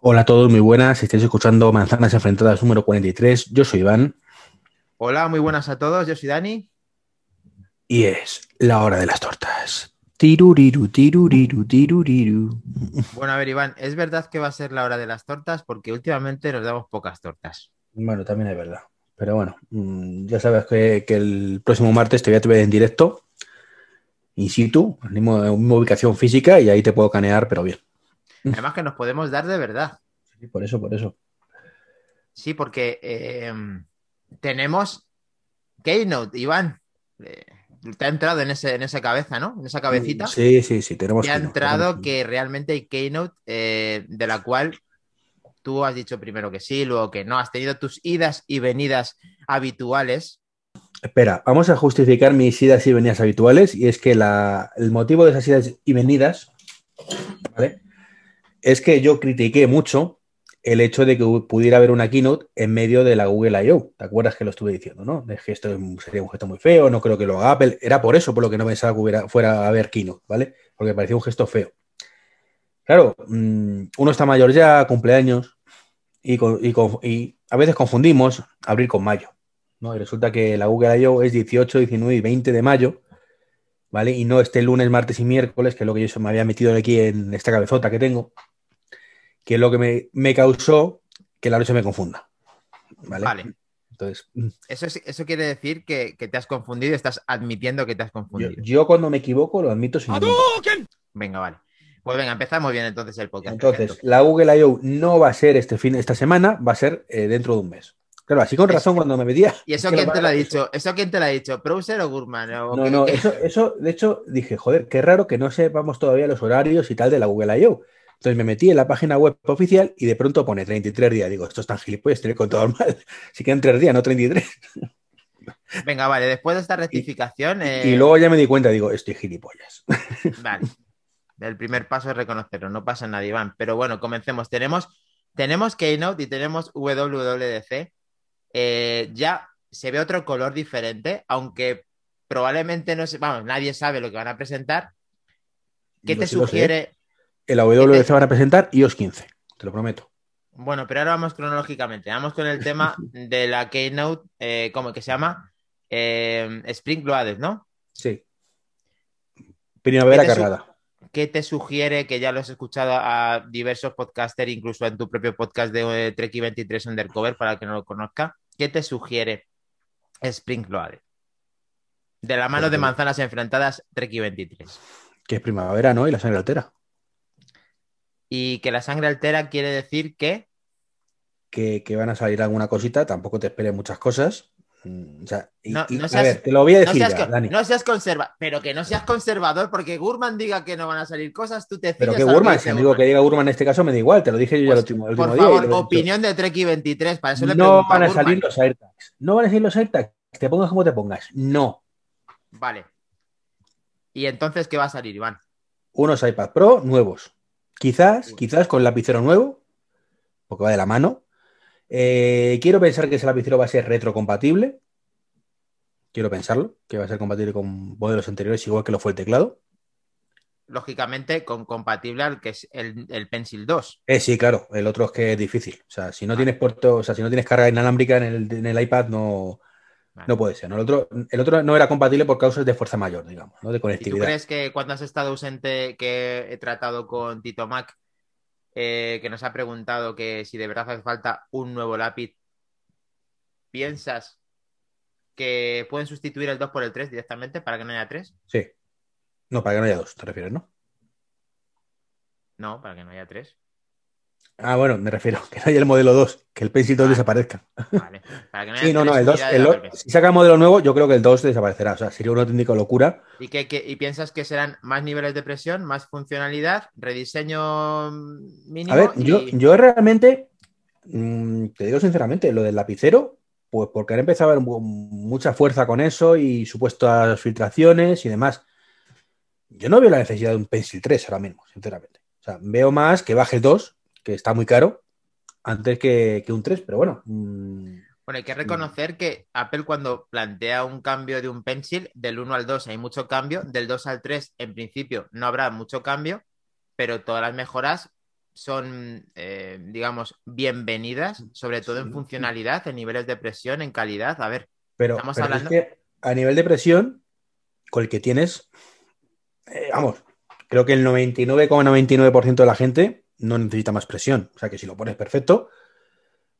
Hola a todos, muy buenas. Estáis escuchando Manzanas Enfrentadas número 43. Yo soy Iván. Hola, muy buenas a todos. Yo soy Dani. Y es la hora de las tortas. Tiruriru, tiruriru, tiruriru. Bueno, a ver, Iván, ¿es verdad que va a ser la hora de las tortas? Porque últimamente nos damos pocas tortas. Bueno, también es verdad. Pero bueno, mm, ya sabes que, que el próximo martes te voy a ver en directo, in situ, en misma, misma ubicación física, y ahí te puedo canear, pero bien. Además que nos podemos dar de verdad. Sí, por eso, por eso. Sí, porque eh, tenemos Keynote, Iván. Eh, te ha entrado en, ese, en esa cabeza, ¿no? En esa cabecita. Sí, sí, sí, tenemos Te ha Keynote, entrado tenemos que realmente hay Keynote eh, de la cual tú has dicho primero que sí, luego que no. Has tenido tus idas y venidas habituales. Espera, vamos a justificar mis idas y venidas habituales, y es que la- el motivo de esas idas y venidas, ¿vale? Es que yo critiqué mucho el hecho de que pudiera haber una keynote en medio de la Google I.O. ¿Te acuerdas que lo estuve diciendo, no? De que esto sería un gesto muy feo, no creo que lo haga Apple. Era por eso por lo que no pensaba que hubiera, fuera a haber keynote, ¿vale? Porque parecía un gesto feo. Claro, mm, uno está mayor ya, cumpleaños, y, y a veces confundimos abril con mayo. ¿no? Y resulta que la Google I.O. es 18, 19 y 20 de mayo, ¿vale? Y no este lunes, martes y miércoles, que es lo que yo me había metido aquí en esta cabezota que tengo, que es lo que me, me causó que la noche me confunda, ¿vale? Vale. Entonces, mm, Eso, es- eso quiere decir que, que te has confundido, estás admitiendo que te has confundido. yo cuando me equivoco lo admito sin. Venga, vale. Pues venga, empezamos bien entonces el podcast. Entonces, perfecto. la Google I.O. no va a ser este fin, esta semana, va a ser eh, dentro de un mes. Claro, así con razón cuando me metía. ¿Y eso quién te lo ha dicho? ¿Eso quién te lo ha dicho? ¿Browser o Gurman? ¿O No, qué- no, qué? eso, eso, de hecho, dije, joder, qué raro que no sepamos todavía los horarios y tal de la Google I.O. Entonces me metí en la página web oficial y de pronto pone 33 días. Digo, esto es tan gilipollas, tener contado mal. Si quedan 3 días, no 33. Venga, vale, después de esta rectificación. eh, Y luego ya me di cuenta, digo, estoy gilipollas. Vale. El primer paso es reconocerlo, no pasa nada, Iván. Pero bueno, comencemos. Tenemos, tenemos Keynote y tenemos WWDC. Eh, ya se ve otro color diferente, aunque probablemente no se, vamos, nadie sabe lo que van a presentar. ¿Qué Yo te sí sugiere? En la WWDC van a presentar iOS 15, te lo prometo. Bueno, pero ahora vamos cronológicamente. Vamos con el tema de la Keynote, eh, ¿cómo que se llama? Eh, Spring Loaded, ¿no? Sí. Primavera ¿Qué te su- cargada. ¿Qué te sugiere que ya lo has escuchado a diversos podcasters, incluso en tu propio podcast de eh, Trek 23 Undercover, para el que no lo conozca? ¿Qué te sugiere Spring Loaded? De la mano de Porque- manzanas enfrentadas, Trek 23. Que es primavera, ¿no? Y la sangre altera. Y que la sangre altera quiere decir que. Que, que van a salir alguna cosita, tampoco te esperes muchas cosas. Mm, O sea, y- No- no a seas- ver, te lo voy a No decir seas, ya, Dani. no seas conserva, pero que no seas conservador, porque Gurman diga que no van a salir cosas, tú te Pero que a Gurman, si amigo que diga Gurman en este caso me da igual, te lo dije yo ya el Pues, último, el por último día. y favor, opinión de Trek 23, para eso le No van a Gurman. salir los AirTags. No van a salir los AirTags. Te pongas como te pongas. No. Vale. ¿Y entonces qué va a salir, Iván? Unos iPad Pro nuevos. Quizás, quizás con lapicero nuevo, porque va de la mano. Eh, quiero pensar que ese lapicero va a ser retrocompatible. Quiero pensarlo, que va a ser compatible con modelos anteriores, igual que lo fue el teclado. Lógicamente, con compatible al que es el, el Pencil 2. Eh, sí, claro, el otro es que es difícil. O sea, si no tienes puerto, o sea, si no tienes carga inalámbrica en el, en el iPad, no, Vale. no puede ser. ¿no? El, otro, el otro no era compatible por causas de fuerza mayor, digamos, ¿no? De ¿Y tú conectividad. crees que cuando has estado ausente, que he tratado con Tito Mac, eh, que nos ha preguntado que si de verdad hace falta un nuevo lápiz, piensas que pueden sustituir el 2 por el 3 directamente para que no haya 3? Sí. No, para que no haya dos, te refieres, ¿no? No, para que no haya 3. Ah, bueno, me refiero, que no haya el modelo 2, que el Pencil 2 Ah. desaparezca. Vale. Para que no haya Sí, no, no, el 2, unidades el si saca el modelo nuevo, yo creo que el 2 desaparecerá. O sea, sería una auténtica locura. ¿Y, y piensas que serán más niveles de presión, más funcionalidad, rediseño mínimo? A ver, y- yo, yo realmente, mm, te digo sinceramente, lo del lapicero, pues porque han empezado a haber mu- mucha fuerza con eso y supuestas filtraciones y demás. Yo no veo la necesidad de un Pencil 3 ahora mismo, sinceramente. O sea, veo más que baje el 2, que está muy caro, antes que, que un 3, pero bueno. mm, Bueno, hay que reconocer que Apple cuando plantea un cambio de un pencil, del 1 al 2 hay mucho cambio, del 2 al 3 en principio no habrá mucho cambio, pero todas las mejoras son, eh, digamos, bienvenidas, sobre todo en funcionalidad, en niveles de presión, en calidad. A ver, pero, estamos pero hablando. es que a nivel de presión, con el que tienes, eh, vamos, creo que el 99,99% de la gente no necesita más presión. O sea que si lo pones perfecto,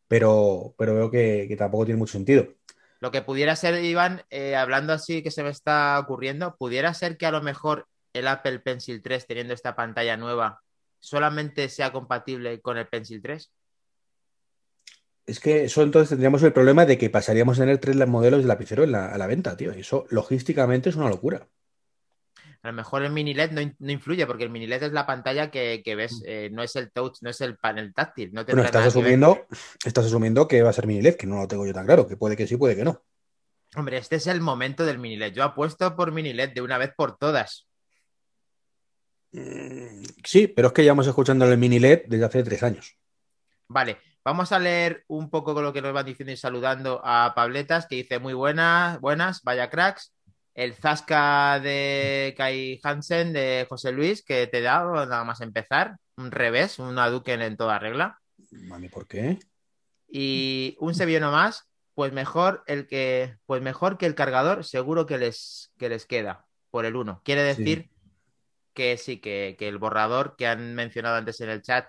pero, pero veo que, que tampoco tiene mucho sentido. Lo que pudiera ser, Iván, eh, hablando así que se me está ocurriendo, pudiera ser que a lo mejor el Apple Pencil 3, teniendo esta pantalla nueva, solamente sea compatible con el Pencil 3. Es que eso entonces tendríamos el problema de que pasaríamos a tener tres modelos de lapicero en la, a la venta, tío. Y eso logísticamente es una locura. A lo mejor el mini LED no, no influye, porque el mini LED es la pantalla que, que ves, eh, no es el touch, no es el panel táctil. No Mm. Bueno, estás asumiendo, estás asumiendo que va a ser mini LED, que no lo tengo yo tan claro, que puede que sí, puede que no. Hombre, este es el momento del mini LED. Yo apuesto por mini LED de una vez por todas. Mm, Sí, pero es que llevamos escuchando el mini LED desde hace tres años. Vale, vamos a leer un poco con lo que nos van diciendo y saludando a Pabletas, que dice muy buenas, buenas, vaya cracks. El Zasca de Kai Hansen de José Luis, que te da nada más empezar, un revés, una Duken en toda regla. Mami, ¿por qué? Y un sevillano más, pues mejor el que, pues mejor que el cargador, seguro que les, que les queda por el 1. Quiere Sí. decir que sí, que, que el borrador que han mencionado antes en el chat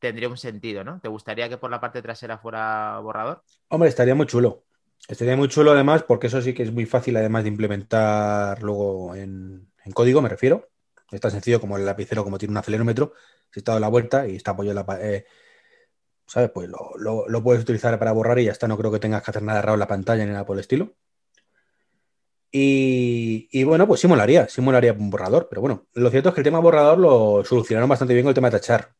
tendría un sentido, ¿no? ¿Te gustaría que por la parte trasera fuera borrador? Hombre, estaría muy chulo. Estaría muy chulo además, porque eso sí que es muy fácil además de implementar luego en, en código, me refiero. Es tan sencillo como el lapicero, como tiene un acelerómetro, si está dado la vuelta y está apoyado en la eh, ¿sabes? Pues lo, lo- puedes utilizar para borrar y ya está. No creo que tengas que hacer nada raro en la pantalla ni nada por el estilo. Y, y bueno, pues sí molaría un borrador. Pero bueno, lo cierto es que el tema borrador lo solucionaron bastante bien con el tema de tachar.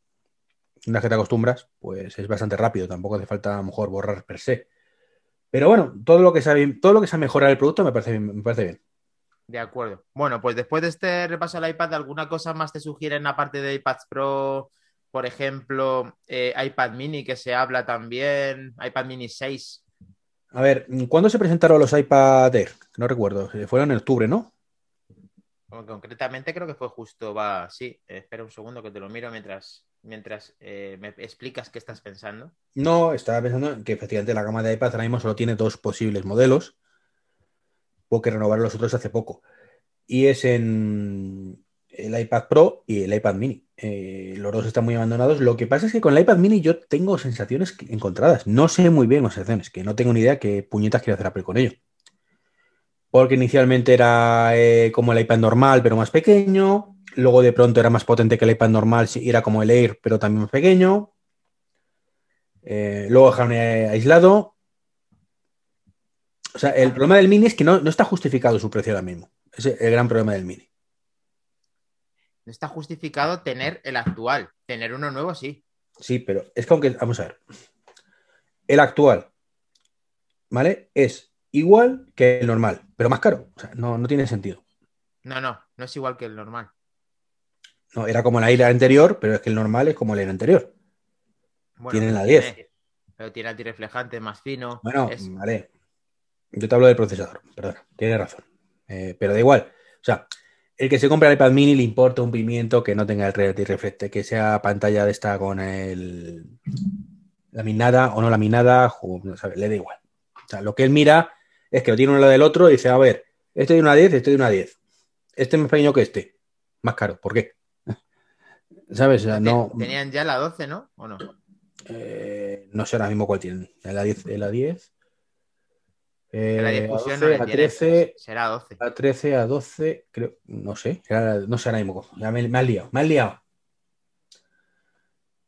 Una vez que te acostumbras, pues es bastante rápido. Tampoco hace falta a lo mejor borrar per se. Pero bueno, todo lo que sea, bien- todo lo que sea mejorar el producto me parece bien, me parece bien. De acuerdo. Bueno, pues después de este repaso al iPad, ¿alguna cosa más te sugieren aparte de iPads Pro? Por ejemplo, eh, iPad mini que se habla también, iPad mini 6. A ver, ¿cuándo se presentaron los iPad Air? No recuerdo, eh, fueron en octubre, ¿no? Con- Concretamente creo que fue justo, va, sí, espera un segundo que te lo miro mientras, mientras eh, me explicas qué estás pensando. No, estaba pensando en que efectivamente la gama de iPad ahora mismo solo tiene dos posibles modelos, porque renovaron los otros hace poco. Y es en el iPad Pro y el iPad Mini. Eh, los dos están muy abandonados. Lo que pasa es que con el iPad Mini yo tengo sensaciones encontradas. No sé muy bien las sensaciones, que no tengo ni idea qué puñetas quiere hacer Apple con ello. Porque inicialmente era eh, como el iPad normal, pero más pequeño. Luego de pronto era más potente que el iPad normal sí, era como el Air, pero también más pequeño. Eh, luego dejaron eh, aislado. O sea, el problema del Mini es que no, no está justificado su precio ahora mismo. Ese es el gran problema del Mini. No está justificado tener el actual, tener uno nuevo sí. Sí, pero es que aunque, vamos a ver. El actual, ¿vale? Es igual que el normal, pero más caro. O sea, no, no tiene sentido. No, no, no es igual que el normal. No, era como el aire anterior, pero es que el normal es como el anterior. Bueno, Tienen la 10. tiene- Pero tiene antirreflejante más fino. Bueno, es- vale. Yo te hablo del procesador, perdona, tienes razón. Eh, pero da igual. O sea, el que se compra el iPad mini le importa un pimiento que no tenga el re- reflecte, que sea pantalla de esta con el laminada o no laminada, o, no sabe, le da igual. O sea, lo que él mira es que lo tiene uno lado del otro y dice, a ver, este de una 10, este de una 10. Este es más pequeño que este. Más caro, ¿por qué? ¿Sabes? O sea, no, Tenían ya la 12, ¿no? ¿O no? eh, no sé ahora mismo cuál tienen. La 10, la 10. En la Eh, discusión a no 12, le a tiene. 13, Será 12. a 13, a 12, creo, no sé, era- no sé ahora mismo. Ya me, me has liado, me has liado.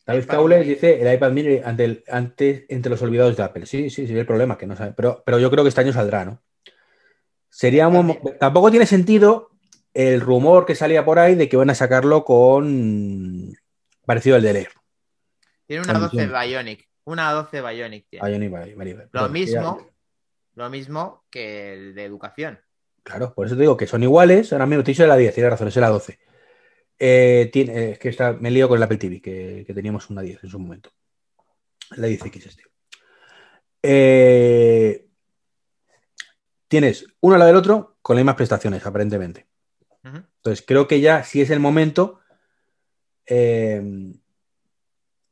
David Cowles dice el iPad mini ante, el- ante- entre los olvidados de Apple. Sí, sí, sí, el problema que no sabe. Pero, pero yo creo que este año saldrá, ¿no? Sería un mo- tampoco tiene sentido el rumor que salía por ahí de que van a sacarlo con parecido al de Air. Tiene una Condición. 12 Bionic. Una 12 Bionic tiene. Vale, vale, vale. Lo mismo, ya- lo mismo que el de educación. Claro, por eso te digo que son iguales. Ahora mismo te de la 10, tienes razón, es la 12. Eh, tiene, eh, es que está, me lío con el Apple TV, que, que teníamos una 10 en su momento. La 10X este. Eh, tienes uno al lado del otro con las mismas prestaciones, aparentemente. Entonces, creo que ya, si es el momento, eh,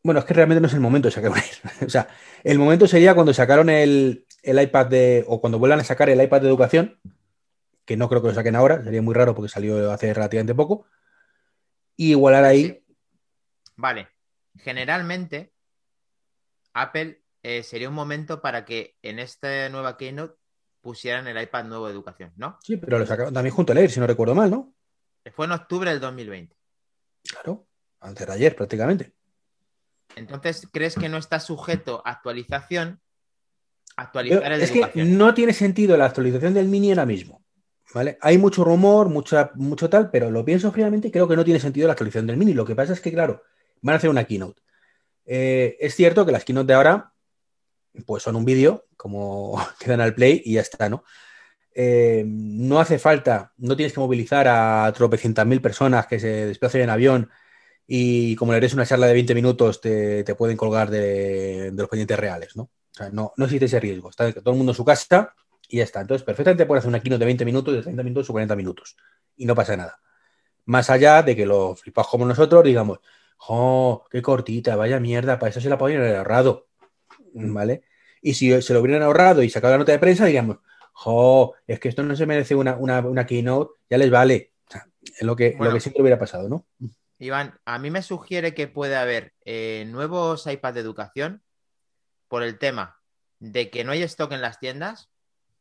Bueno, es que realmente no es el momento de sacar un Air. o sea, el momento sería cuando sacaron el, el iPad de. o cuando vuelvan a sacar el iPad de educación, que no creo que lo saquen ahora, sería muy raro porque salió hace relativamente poco. Y igualar ahí. Vale. Generalmente, Apple eh, sería un momento para que en esta nueva Keynote pusieran el iPad nuevo de educación, ¿no? Sí, pero lo sacaron también junto al Air, si no recuerdo mal, ¿no? Fue en octubre del 2020. Claro, antes de ayer prácticamente. Entonces, ¿crees que no está sujeto a actualización? Actualizar el de es que no tiene sentido la actualización del mini ahora mismo. ¿Vale? Hay mucho rumor, mucha, mucho tal, pero lo pienso fríamente y creo que no tiene sentido la actualización del mini. Lo que pasa es que, claro, van a hacer una keynote. Eh, es cierto que las keynote de ahora, pues son un vídeo, como quedan al play y ya está, ¿no? Eh, no hace falta, no tienes que movilizar a tropecientas mil personas que se desplacen en avión y como le eres una charla de 20 minutos te, pueden colgar de, los pendientes reales, ¿no? O sea, no, no existe ese riesgo. Está todo el mundo en su casa y ya está. Entonces, perfectamente puedes hacer una keynote de 20 minutos, de 30 minutos o 40 minutos y no pasa nada. Más allá de que los flipados como nosotros digamos, ¡oh, qué cortita, vaya mierda! Para eso se la podrían haber ahorrado, ¿vale? Y si se lo hubieran ahorrado y sacado la nota de prensa, digamos, ¡oh, es que esto no se merece una, una, keynote! Ya les vale. O sea, es lo que, lo que siempre hubiera pasado, ¿no? Iván, a mí me sugiere que puede haber eh, nuevos iPads de educación por el tema de que no hay stock en las tiendas.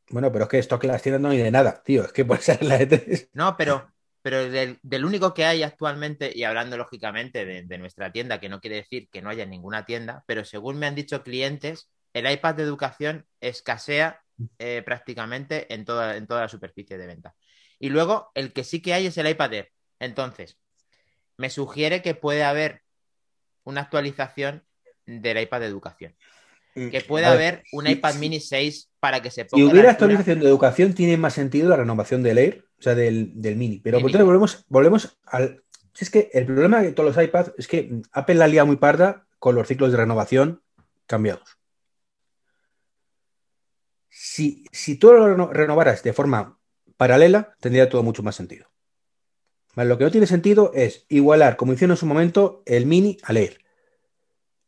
Bueno, pero es que stock en las tiendas no hay de nada, tío. Es que puede ser la de 3 No, pero, pero del, único que hay actualmente, y hablando lógicamente de, nuestra tienda, que no quiere decir que no haya ninguna tienda, pero según me han dicho clientes, el iPad de educación escasea eh, prácticamente en toda, en toda la superficie de venta. Y luego, el que sí que hay es el iPad Air. Entonces, me sugiere que puede haber una actualización del iPad de educación. Mm, que puede haber un iPad mini 6 para que se ponga. Si hubiera actualización de educación, tiene más sentido la renovación del Air, o sea, del, mini. Pero volvemos, volvemos al. Es que el problema de todos los iPads es que Apple la lía muy parda con los ciclos de renovación cambiados. Si, si tú lo renovaras de forma paralela, tendría todo mucho más sentido. Lo que no tiene sentido es igualar, como hicieron en su momento, el mini a leer.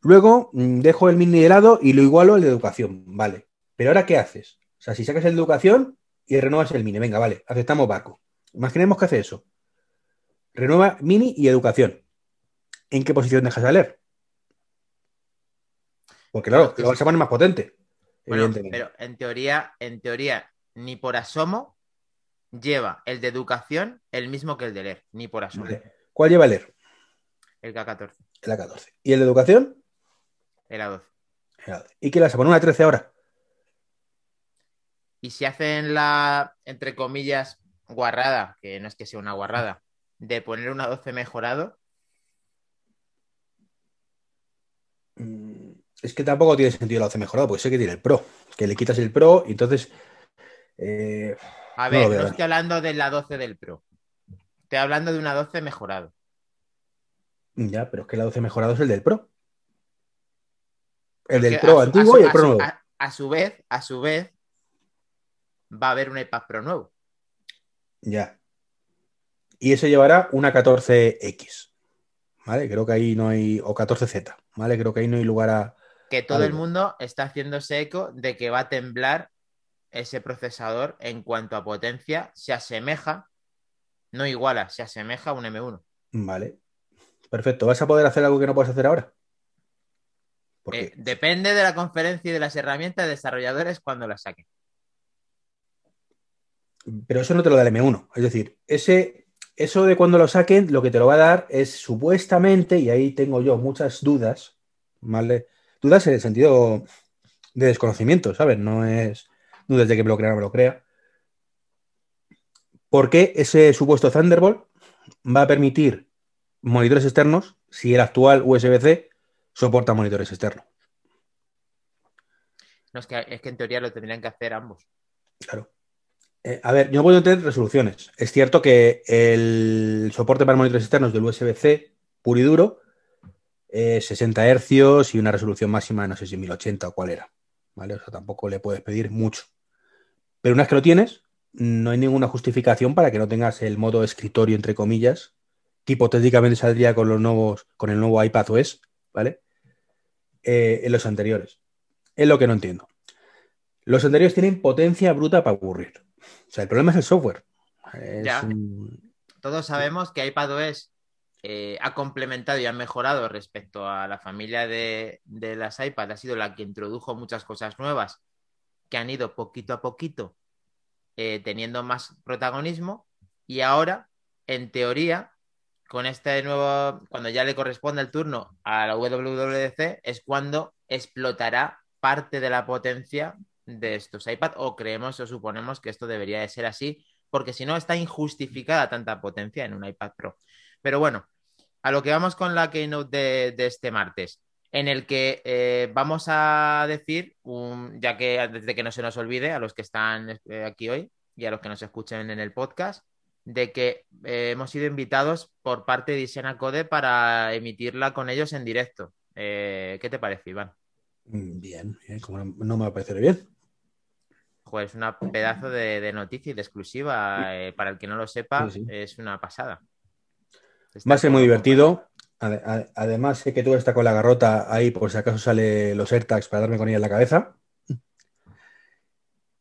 Luego mm, dejo el mini de lado y lo igualo al de educación, vale. Pero ahora, ¿qué haces? O sea, si sacas el de educación y renuevas el mini, venga, vale, aceptamos barco. Imaginemos que hace eso. Renueva mini y educación. ¿En qué posición dejas de leer? Porque claro, lo vas a poner más potente. Pero en teoría, en teoría, ni por asomo lleva el de educación el mismo que el de leer, ni por asomo. ¿Cuál lleva el leer? El K14. El A14. ¿Y el de educación? El A12. ¿Y qué le vas a poner una 13 ahora? Y si hacen la, entre comillas, guarrada, que no es que sea una guarrada, de poner una 12 mejorado. Es que tampoco tiene sentido la 12 mejorado, porque sé que tiene el Pro, que le quitas el Pro y entonces... Eh, a ver, no, estoy hablando de la 12 del Pro. Estoy hablando de una 12 mejorado. Ya, pero es que la 12 mejorado es el del Pro. El del Pro antiguo y el Pro nuevo. A, su vez, a su vez, va a haber un iPad Pro nuevo. Ya. Y eso llevará una 14X. ¿Vale? Creo que ahí no hay. O 14Z. ¿Vale? Creo que ahí no hay lugar a. Que todo el mundo está haciéndose eco de que va a temblar ese procesador en cuanto a potencia se asemeja, no iguala, se asemeja a un M1. Vale. Perfecto. ¿Vas a poder hacer algo que no puedes hacer ahora? Eh, depende de la conferencia y de las herramientas de desarrolladores cuando las saquen. Pero eso no te lo da el M1. Es decir, ese, eso de cuando lo saquen, lo que te lo va a dar es supuestamente, y ahí tengo yo muchas dudas, ¿vale? Dudas en el sentido de desconocimiento, ¿sabes? No es dudas de que me lo crea o no me lo crea. Porque ese supuesto Thunderbolt va a permitir monitores externos si el actual USB-C soporta monitores externos. No, es que, es que en teoría lo tendrían que hacer ambos. Claro. Eh, a ver, yo no puedo tener resoluciones. Es cierto que el soporte para monitores externos del USB-C puro y duro es 60 Hz y una resolución máxima, no sé si 1080 o cuál era. ¿Vale? O sea, tampoco le puedes pedir mucho. Pero una vez que lo tienes, no hay ninguna justificación para que no tengas el modo escritorio, entre comillas, que hipotéticamente saldría con los nuevos, con el nuevo iPad OS, ¿vale? eh, en los anteriores. Es lo que no entiendo. Los anteriores tienen potencia bruta para aburrir. O sea, el problema es el software. Es Ya. un- Todos sabemos que iPadOS eh, ha complementado y ha mejorado respecto a la familia de, las iPad. Ha sido la que introdujo muchas cosas nuevas que han ido poquito a poquito eh, teniendo más protagonismo. Y ahora, en teoría, con este nuevo, cuando ya le corresponde el turno a la WWDC, es cuando explotará parte de la potencia de estos iPad o creemos o suponemos que esto debería de ser así porque si no está injustificada tanta potencia en un iPad Pro. Pero bueno, a lo que vamos con la keynote de, de este martes, en el que eh, vamos a decir, un- ya que desde que no se nos olvide a los que están eh, aquí hoy y a los que nos escuchen en el podcast, de que eh, hemos sido invitados por parte de Disena Code para emitirla con ellos en directo. ¿Qué te parece, Iván? Mm, Bien, bien, como no, me va a parecer bien. Joder, es una pedazo de, de noticia y de exclusiva. para el que no lo sepa, Sí, sí. es una pasada. Va a ser muy divertido. Ade- ade- Además, sé que tú estás con la garrota ahí por si acaso sale los AirTags para darme con ella en la cabeza.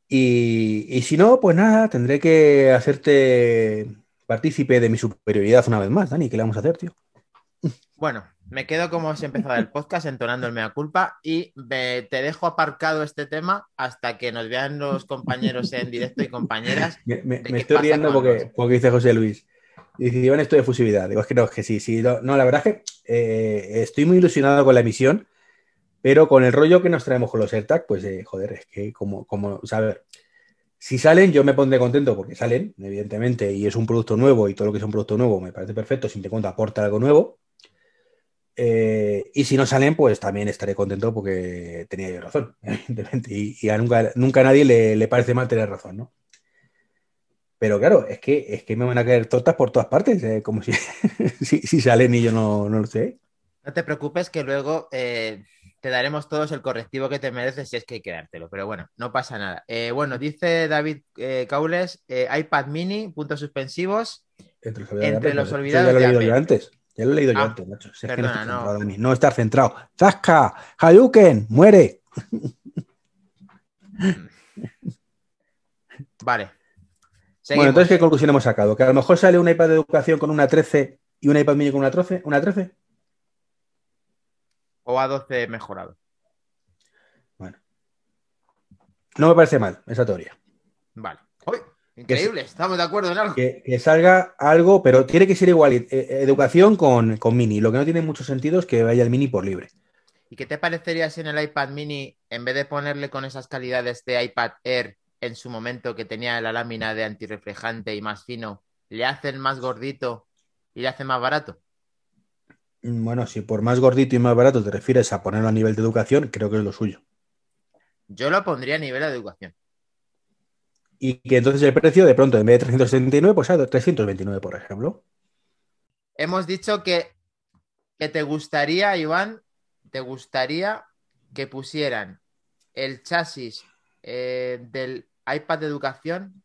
Y, y si no, pues nada, tendré que hacerte partícipe de mi superioridad una vez más, Dani. ¿Qué le vamos a hacer, tío? Bueno, me quedo como se empezado el podcast entonando el mea culpa y me- te dejo aparcado este tema hasta que nos vean los compañeros en directo y compañeras. Me, me- ¿De me qué estoy riendo porque, porque dice José Luis. Dice, Iván, esto de fusividad. Digo, es que no, es que sí, sí. No, la verdad es que eh, estoy muy ilusionado con la emisión, pero con el rollo que nos traemos con los AirTag, pues, eh, joder, es que como, como, o si salen, yo me pondré contento porque salen, evidentemente, y es un producto nuevo y todo lo que es un producto nuevo me parece perfecto, sin te cuenta aporta algo nuevo. Eh, y si no salen, pues también estaré contento porque tenía yo razón, evidentemente. Y, y a nunca, nunca a nadie le, le parece mal tener razón, ¿no? Pero claro, es que, es que me van a caer tortas por todas partes, eh, como si, si, si salen y yo no, no lo sé. No te preocupes que luego eh, te daremos todos el correctivo que te mereces si es que hay que dártelo, pero bueno, no pasa nada. Eh, bueno, dice David Caules, iPad mini, puntos suspensivos. Entre los olvidados, Entre de los Apple, olvidados Eso ya lo he leído yo antes. Ya lo he leído yo Ah, antes, macho. Si es que perdona, no, no. no estar centrado. ¡Zasca! ¡Hayuken! ¡Muere! Vale. Bueno, entonces, ¿qué conclusión hemos sacado? Que a lo mejor sale un iPad de educación con una 13 y un iPad mini con una 13. ¿Una 13? O A12 mejorado. Bueno. No me parece mal esa teoría. Vale. ¡Uy! Increíble, estamos de acuerdo en algo. Que, que salga algo, pero tiene que ser igual. eh, eh, educación con, con mini. Lo que no tiene mucho sentido es que vaya el mini por libre. ¿Y qué te parecería si en el iPad mini, en vez de ponerle con esas calidades de iPad Air en su momento que tenía la lámina de antirreflejante y más fino, le hacen más gordito y le hacen más barato? Mm, Bueno, si por más gordito y más barato te refieres a ponerlo a nivel de educación, creo que es lo suyo. Yo lo pondría a nivel de educación. Y que entonces el precio, de pronto, en vez de 379, pues a 329, por ejemplo. Hemos dicho que, que te gustaría, Iván, te gustaría que pusieran el chasis eh, del iPad de educación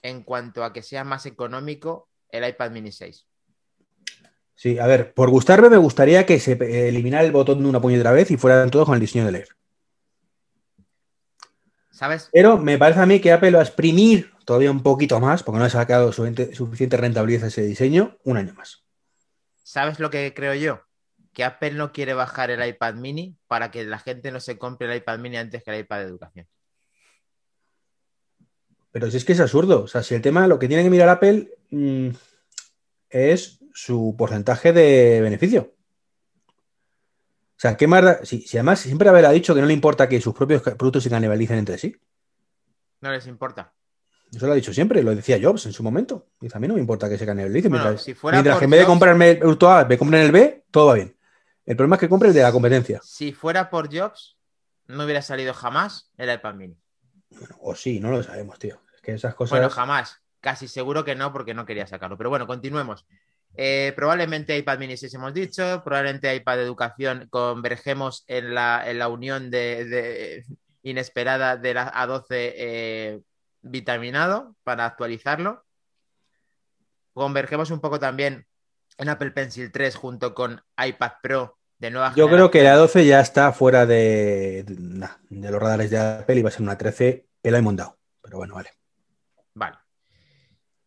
en cuanto a que sea más económico el iPad mini 6. Sí, a ver, por gustarme me gustaría que se eliminara el botón de una puñetera vez y fueran todos con el diseño de leer. ¿Sabes? Pero me parece a mí que Apple va a exprimir todavía un poquito más, porque no ha sacado suficiente, suficiente rentabilidad a ese diseño, un año más. ¿Sabes lo que creo yo? Que Apple no quiere bajar el iPad mini para que la gente no se compre el iPad mini antes que el iPad de educación. Pero si es que es absurdo. O sea, si el tema, lo que tiene que mirar Apple mm, es su porcentaje de beneficio. O sea, ¿qué más da? Si, si además siempre Apple ha dicho que no le importa que sus propios productos se canibalicen entre sí. No les importa. Eso lo ha dicho siempre, lo decía Jobs en su momento. Dice, a mí no me importa que se canibalicen. Bueno, mientras si fuera mientras que en vez de comprarme el producto A, me compren el B, todo va bien. El problema es que compre el de la competencia. Si fuera por Jobs, no hubiera salido jamás el iPad mini. O sí, no lo sabemos, tío. Es que esas cosas. Bueno, jamás. Casi seguro que no, porque no quería sacarlo. Pero bueno, continuemos. Eh, probablemente iPad mini 6 hemos dicho, probablemente iPad de educación convergemos en la, en la unión de, de- inesperada de la A12 eh, vitaminado para actualizarlo. Convergemos un poco también en Apple Pencil 3 junto con iPad Pro de nueva Yo creo que la 12 ya está fuera de, de, nah, de los radares de Apple y va a ser una 13 pela y mondado. Pero bueno, vale. Vale.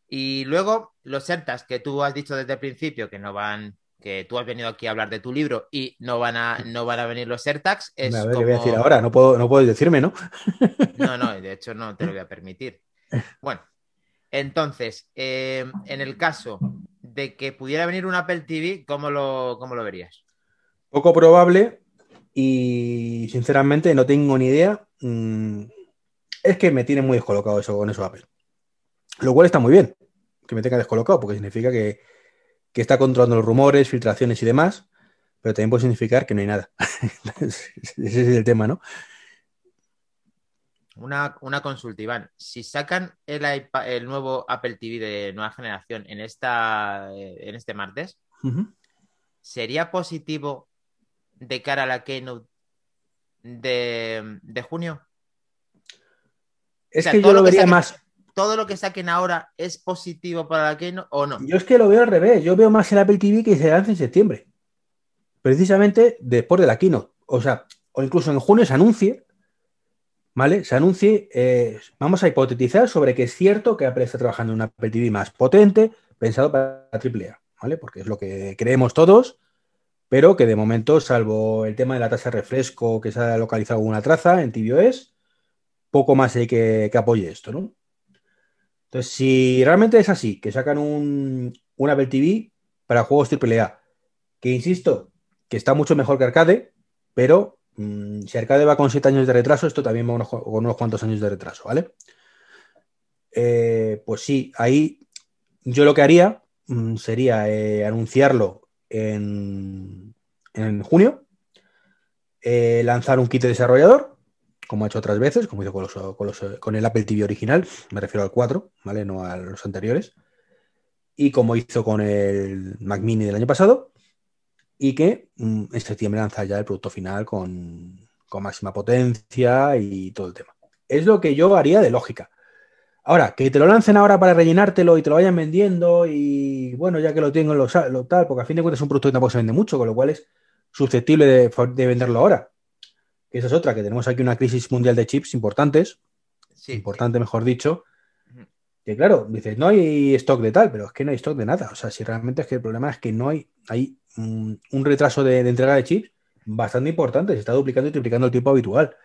Y luego los AirTags que tú has dicho desde el principio que no van, que tú has venido aquí a hablar de tu libro y no van a, no van a venir los AirTags. Es a ver, como... ¿qué voy a decir ahora? No puedo, no puedes decirme, ¿no? No, no, de hecho no te lo voy a permitir. Bueno, entonces, eh, en el caso de que pudiera venir un Apple TV, ¿cómo lo, cómo lo verías? Poco probable y sinceramente no tengo ni idea. Mm, es que me tiene muy descolocado eso con eso Apple. Lo cual está muy bien, que me tenga descolocado, porque significa que, que está controlando los rumores, filtraciones y demás, pero también puede significar que no hay nada. Ese es el tema, ¿no? Una, una consulta, Iván. Si sacan el, iPad- el nuevo Apple TV de nueva generación en, esta, eh, en este martes. ¿sería positivo de cara a la Keynote de, de junio? Es O sea, que yo lo lo vería saquen- más. ¿Todo lo que saquen ahora es positivo para la Keynote o no? Yo es que lo veo al revés. Yo veo más el Apple TV que se lance en septiembre. Precisamente después de la keynote. O sea, o incluso en junio se anuncie, ¿vale? Se anuncie, eh, vamos a hipotetizar sobre que es cierto que Apple está trabajando en un Apple TV más potente, pensado para AAA, ¿vale? Porque es lo que creemos todos, pero que de momento, salvo el tema de la tasa de refresco que se ha localizado alguna traza en tvOS, poco más hay que, apoye esto, ¿no? Entonces, si realmente es así, que sacan un, un Apple TV para juegos AAA, que insisto, que está mucho mejor que Arcade, pero si Arcade va con 7 años de retraso, esto también va con unos cuantos años de retraso, ¿vale? Eh, pues sí, ahí yo lo que haría mmm, sería eh, anunciarlo en, en junio, eh, lanzar un kit de desarrollador, como ha hecho otras veces, como hizo con, con, el Apple TV original, me refiero al 4, ¿vale? No a los anteriores. Y como hizo con el Mac Mini del año pasado, y que mmm, en septiembre lanza ya el producto final con, con, máxima potencia y todo el tema. Es lo que yo haría de lógica. Ahora, que te lo lancen ahora para rellenártelo y te lo vayan vendiendo y bueno, ya que lo tengo, lo, lo tal, porque a fin de cuentas es un producto que tampoco se vende mucho, con lo cual es susceptible de, de venderlo ahora. Esa es otra, que tenemos aquí una crisis mundial de chips importantes, sí, importante sí. mejor dicho, que claro, dices, no hay stock de tal, pero es que no hay stock de nada. O sea, si realmente es que el problema es que no hay, hay un, un retraso de, de, entrega de chips bastante importante, se está duplicando y triplicando el tiempo habitual.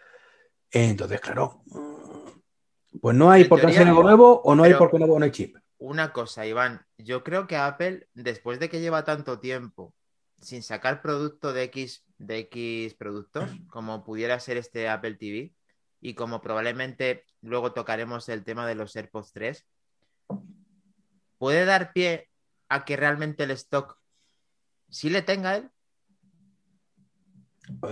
Entonces, claro, pues no hay por qué hacer algo nuevo o no hay por qué no, no hay chip. Una cosa, Iván, yo creo que Apple, después de que lleva tanto tiempo sin sacar producto de X, de X productos, como pudiera ser este Apple TV, y como probablemente luego tocaremos el tema de los AirPods 3, puede dar pie a que realmente el stock sí le tenga él.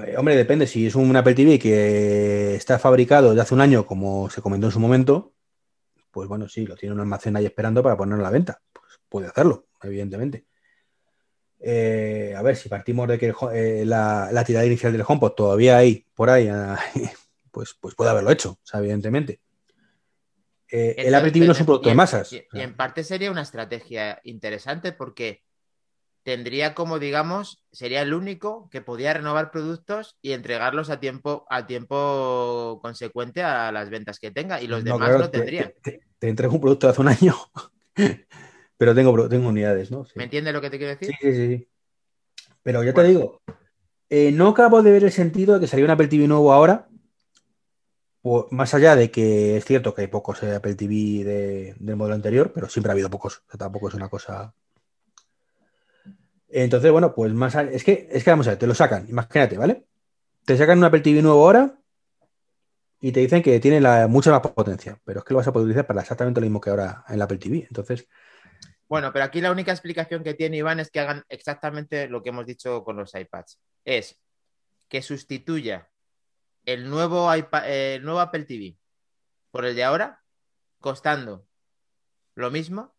Eh, hombre, depende. Si es un Apple TV que está fabricado desde hace un año, como se comentó en su momento, pues bueno, sí, lo tiene un almacén ahí esperando para ponerlo a la venta. Pues puede hacerlo, evidentemente. Eh, a ver, si partimos de que eh, la, la, tirada inicial del HomePod todavía hay por ahí, pues, pues puede haberlo hecho, o sea, evidentemente. Eh, el TV no es un producto en, de masas. Y, y, en parte sería una estrategia interesante porque tendría como, digamos, sería el único que podía renovar productos y entregarlos a tiempo, a tiempo consecuente a las ventas que tenga y los no, demás claro, no tendrían. Te, te, te, entrego un producto de hace un año, pero tengo, tengo unidades, ¿no? Sí. ¿Me entiendes lo que te quiero decir? Sí, sí, sí. Pero ya bueno. te digo, eh, no acabo de ver el sentido de que saliera un TV nuevo ahora, o, más allá de que es cierto que hay pocos Apple TV de, del modelo anterior, pero siempre ha habido pocos, o sea, tampoco es una cosa entonces, bueno, pues más es que, es que vamos a ver, te lo sacan, imagínate, ¿vale? Te sacan un Apple TV nuevo ahora y te dicen que tiene la, mucha más potencia, pero es que lo vas a poder utilizar para exactamente lo mismo que ahora en el Apple TV. Entonces. Bueno, pero aquí la única explicación que tiene Iván es que hagan exactamente lo que hemos dicho con los iPads. Es que sustituya el nuevo, iPad, eh, el nuevo Apple TV por el de ahora, costando lo mismo.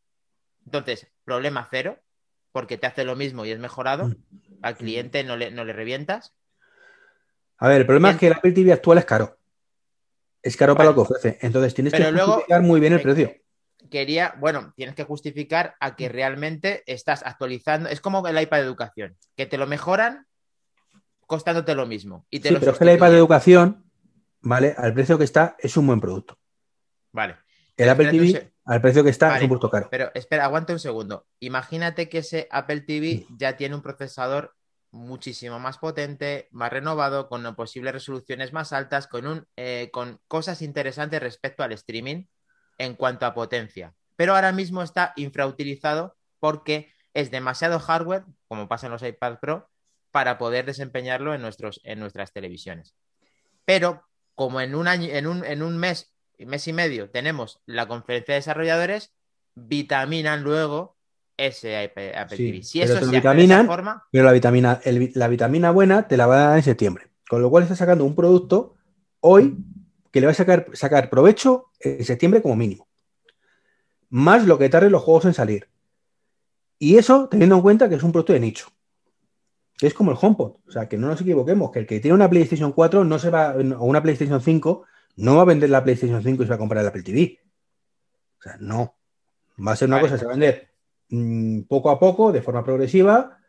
Entonces, problema cero, porque te hace lo mismo y es mejorado. Al cliente no le, no le revientas. A ver, el problema Bien. es que el Apple TV actual es caro. Es caro vale. para lo que ofrece. Entonces tienes Pero que luego, justificar muy bien el precio. Quería, bueno, tienes que justificar a que realmente estás actualizando. Es como el iPad de educación, que te lo mejoran, costándote lo mismo. Y te sí, lo pero es que el iPad de educación, ¿vale? Al precio que está, es un buen producto. Vale. El Apple TV, se- al precio que está, es un producto caro. Pero espera, aguanta un segundo. Imagínate que ese Apple TV ya tiene un procesador muchísimo más potente, más renovado, con posibles resoluciones más altas, con, un, eh, con cosas interesantes respecto al streaming en cuanto a potencia. Pero ahora mismo está infrautilizado porque es demasiado hardware, como pasa en los iPad Pro, para poder desempeñarlo en, nuestros, en nuestras televisiones. Pero como en un año, en un, en un mes, mes y medio, tenemos la conferencia de desarrolladores, vitaminan luego ese Apple, Apple Sí, TV. Si pero eso se hace de vitaminan, esa forma, Pero la vitamina, el la vitamina buena te la va a dar en septiembre. Con lo cual está sacando un producto hoy que le va a sacar, sacar provecho en septiembre como mínimo. Más lo que tarden los juegos en salir. Y eso teniendo en cuenta que es un producto de nicho. Que es como el HomePod. O sea, que no nos equivoquemos, que el que tiene una PlayStation 4 no se va, o una PlayStation 5 no va a vender la PlayStation 5 y se va a comprar el Apple TV. O sea, no. Va a ser una Vale. cosa, se va a vender mm, poco a poco, de forma progresiva,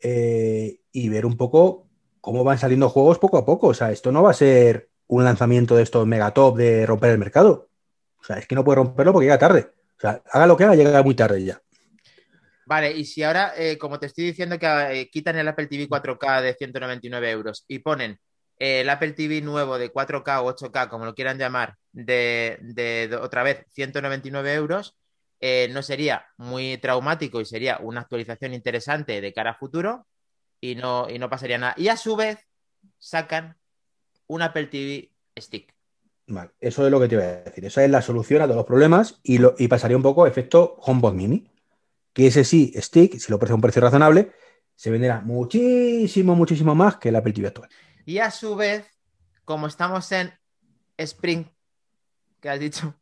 eh, y ver un poco cómo van saliendo juegos poco a poco. O sea, esto no va a ser un lanzamiento de estos megatop de romper el mercado. O sea, es que no puede romperlo porque llega tarde. O sea, haga lo que haga, llega muy tarde ya. Vale, y si ahora, eh, como te estoy diciendo, que eh, quitan el Apple TV 4K de 199 euros y ponen eh, el Apple TV nuevo de 4K o 8K, como lo quieran llamar, de, de- de otra vez 199 euros, no sería muy traumático y sería una actualización interesante de cara a futuro y no, y no pasaría nada. Y a su vez, sacan un Apple TV Stick. Vale, eso es lo que te iba a decir. Esa es la solución a todos los problemas y, lo, y pasaría un poco efecto HomePod Mini. Que ese sí, Stick, si lo ofrece a un precio razonable, se venderá muchísimo, muchísimo más que el Apple TV actual. Y a su vez, como estamos en Spring, que has dicho,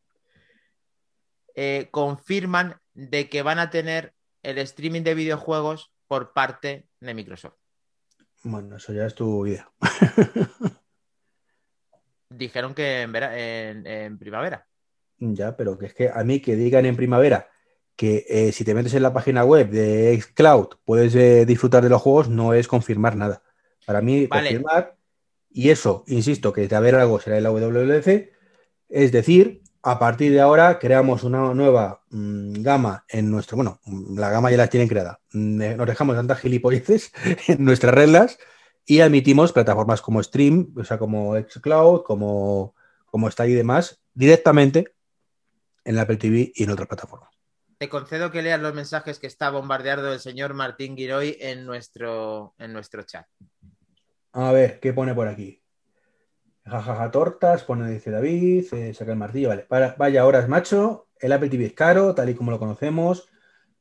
eh, confirman de que van a tener el streaming de videojuegos por parte de Microsoft. Bueno, eso ya es tu idea. Dijeron que en, vera- en- en primavera. Ya, pero que es que a mí que digan en primavera que eh, si te metes en la página web de Xcloud puedes eh, disfrutar de los juegos, no es confirmar nada. Para mí, Vale. confirmar, y eso, insisto, que de haber algo será en la WWDC, es decir, a partir de ahora creamos una nueva mm, gama en nuestro, bueno, mm, la gama ya la tienen creada, Mm, eh, nos dejamos tantas gilipolleces en nuestras reglas y admitimos plataformas como Stream, o sea, como Xcloud, como, como está y demás, directamente en la Apple TV y en otras plataformas. Te concedo que leas los mensajes que está bombardeando el señor Martín Giroy en nuestro, en nuestro chat. A ver, ¿qué pone por aquí? Jajaja, tortas, pone, dice David, eh, saca el martillo, vale. Vaya horas, macho. El Apple TV es caro, tal y como lo conocemos,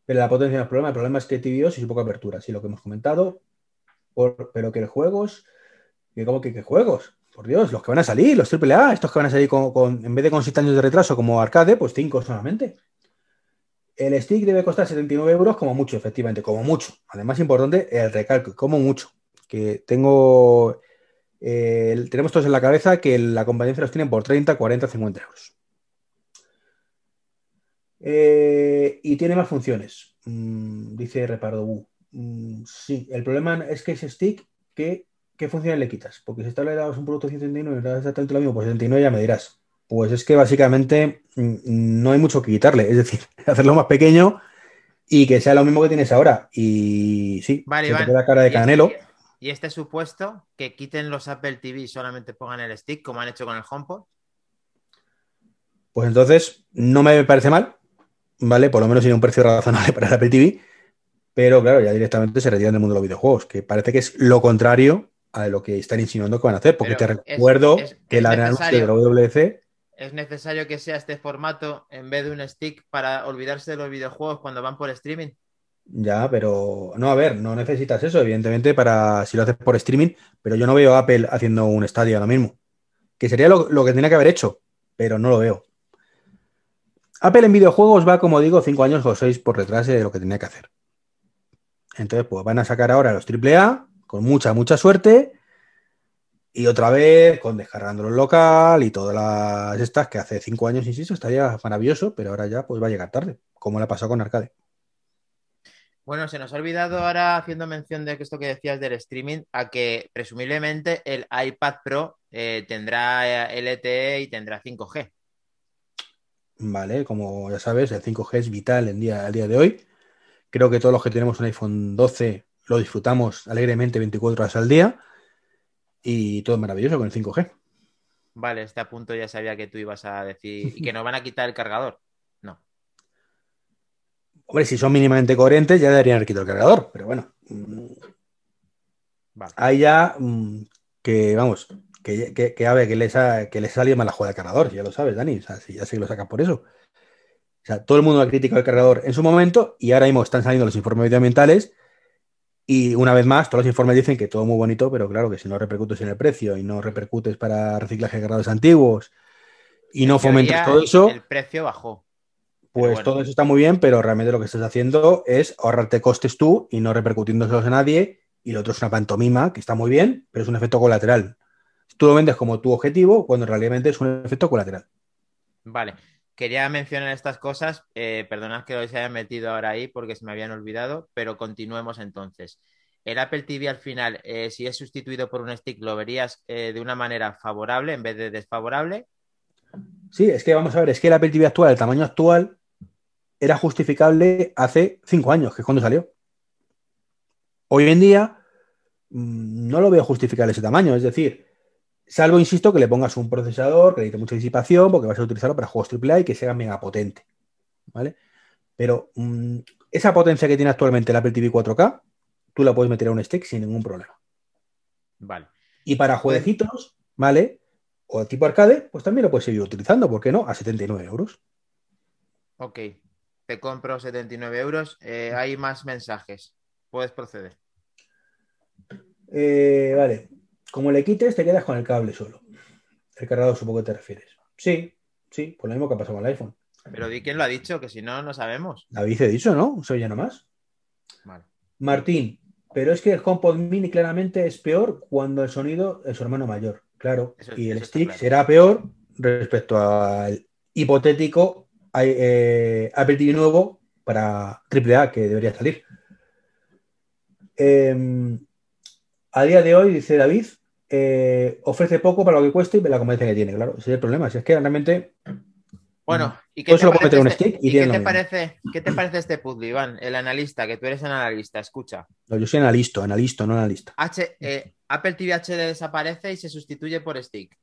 pero la potencia no es problema. El problema es que TVOs y su poca apertura, sí, lo que hemos comentado. Pero que juegos, que ¿cómo que qué juegos? Por Dios, los que van a salir, los AAA, estos que van a salir con, con- en vez de con 7 años de retraso como arcade, pues 5 solamente. El stick debe costar 79 euros como mucho, efectivamente, como mucho. Además, importante, el recalco, como mucho. Que tengo, eh, tenemos todos en la cabeza que la competencia los tienen por 30, 40, 50 euros. Eh, y tiene más funciones, mm, dice Repardo Bu. Mm, sí, el problema es que ese stick, ¿qué, funciones le quitas? Porque si esta le das un producto de 179 y le das exactamente lo mismo, pues 79 ya me dirás. Pues es que básicamente mm, no hay mucho que quitarle, es decir, hacerlo más pequeño y que sea lo mismo que tienes ahora. Y sí, Vale, se te Iván, queda cara de y este- canelo. Y este supuesto, que quiten los Apple TV y solamente pongan el stick, como han hecho con el HomePod. Pues entonces no me parece mal, ¿vale? Por lo menos tiene un precio razonable para el Apple TV, pero claro, ya directamente se retiran del mundo de los videojuegos, que parece que es lo contrario a lo que están insinuando que van a hacer, porque Pero te recuerdo es- que es la anuncio de la WWDC, ¿Es necesario que sea este formato en vez de un stick para olvidarse de los videojuegos cuando van por streaming? ya, pero no, a ver, no necesitas eso, evidentemente, para si lo haces por streaming, pero yo no veo a Apple haciendo un estadio ahora mismo, que sería lo, lo que tenía que haber hecho, pero no lo veo. Apple en videojuegos va, como digo, 5 años o 6 por detrás de lo que tenía que hacer. Entonces, pues van a sacar ahora los AAA con mucha, mucha suerte. Y otra vez con descargándolo en local y todas las estas que hace 5 años, insisto, estaría maravilloso, pero ahora ya pues va a llegar tarde, como le ha pasado con Arcade. Bueno, se nos ha olvidado ahora, haciendo mención de esto que decías del streaming, a que presumiblemente el iPad Pro eh, tendrá LTE y tendrá 5G. Vale, como ya sabes, el 5G es vital en día, al día de hoy. Creo que todos los que tenemos un iPhone 12 lo disfrutamos alegremente 24 horas al día y todo es maravilloso con el 5G. Vale, este punto ya sabía que tú ibas a decir y que nos van a quitar el cargador. No. Hombre, si son mínimamente coherentes ya deberían haber quitado el cargador, pero bueno. Vale. Ahí ya mm, que, vamos, que, que, que, a ver, que les ha, que les salido mal la jugada del cargador, ya lo sabes, Dani, o sea, si ya sé que lo sacas por eso. O sea, todo el mundo ha criticado el cargador en su momento y ahora mismo están saliendo los informes medioambientales y una vez más, todos los informes dicen que todo muy bonito, pero claro que si no repercutes en el precio y no repercutes para reciclaje de cargadores antiguos y no fomentas todo eso. El precio bajó. Pues todo eso está muy bien, pero realmente lo que estás haciendo es ahorrarte costes tú y no repercutiéndoselos a nadie. Y lo otro es una pantomima, que está muy bien, pero es un efecto colateral. Tú lo vendes como tu objetivo cuando realmente es un efecto colateral. Vale quería mencionar estas cosas, eh, perdonad que os haya metido ahora ahí porque se me habían olvidado, pero continuemos entonces. El Apple TV al final, eh, si es sustituido por un stick, ¿lo verías eh, de una manera favorable en vez de desfavorable? Sí, es que vamos a ver, es que el Apple TV actual, el tamaño actual, era justificable hace cinco años, que es cuando salió. Hoy en día mm, no lo veo justificable ese tamaño, es decir, Salvo, insisto, que le pongas un procesador que necesite mucha disipación porque vas a utilizarlo para juegos AAA y que sea mega potente. ¿Vale? Pero mm, esa potencia que tiene actualmente el Apple TV 4K, tú la puedes meter a un stick sin ningún problema. Vale. Y para jueguecitos, ¿vale? O tipo arcade, pues también lo puedes seguir utilizando, ¿por qué no? A 79 euros. Ok. Te compro 79 euros. Eh, hay más mensajes. Puedes proceder. Eh, vale. Como le quites, te quedas con el cable solo. El cargador, supongo que te refieres. Sí, sí, por lo mismo que ha pasado con el iPhone. Pero di quién lo ha dicho, que si no, no sabemos. David he dicho, ¿no? Soy ya nomás. Vale. Martín, pero es que el HomePod Mini claramente es peor cuando el sonido es su hermano mayor. Claro. y el stick será peor respecto al hipotético eh, Apple TV nuevo para AAA que debería salir. Eh, a día de hoy, dice David, eh, ofrece poco para lo que cuesta y la competencia que tiene, claro. Ese es el problema. Si es que realmente. Bueno, ¿y qué, te parece, qué, te parece, este puzzle, Iván? El analista, que tú eres analista, escucha. No, yo soy analista, analista, no analista. H, eh, Apple TV HD desaparece y se sustituye por stick.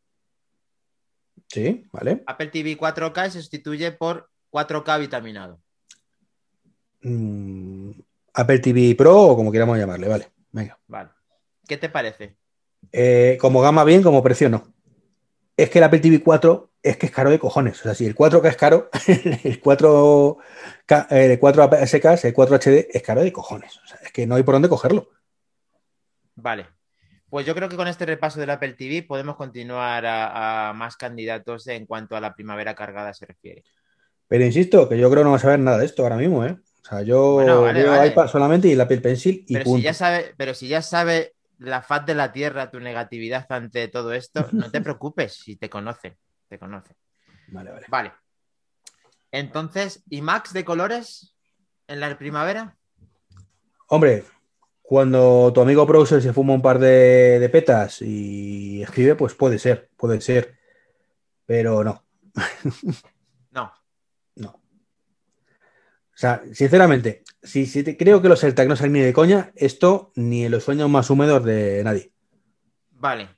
Sí, vale. Apple TV 4K se sustituye por 4K vitaminado. Mm, Apple TV Pro o como queramos llamarle, vale. Venga. Vale. ¿Qué te parece? Eh, como gama bien, como precio no. Es que el Apple TV 4 es que es caro de cojones. O sea, si el 4K es caro, el 4 el 4 SK, el 4 HD es caro de cojones. O sea, es que no hay por dónde cogerlo. Vale. Pues yo creo que con este repaso del Apple TV podemos continuar a, más candidatos en cuanto a la primavera cargada se refiere. Pero insisto, que yo creo que no vas a ver nada de esto ahora mismo, ¿eh? O sea, yo veo iPad solamente y el Apple Pencil y pero Si ya sabe, pero si ya sabe la faz de la tierra, tu negatividad ante todo esto, no te preocupes si te conoce, te conoce. Vale, vale. Vale. Entonces, ¿y Max de colores en la primavera? Hombre, cuando tu amigo Browser se fuma un par de, de petas y escribe, pues puede ser, puede ser. Pero no. no. O sea, sinceramente, si, creo que los AirTag no salen ni de coña, esto ni en los sueños más húmedos de nadie. Vale.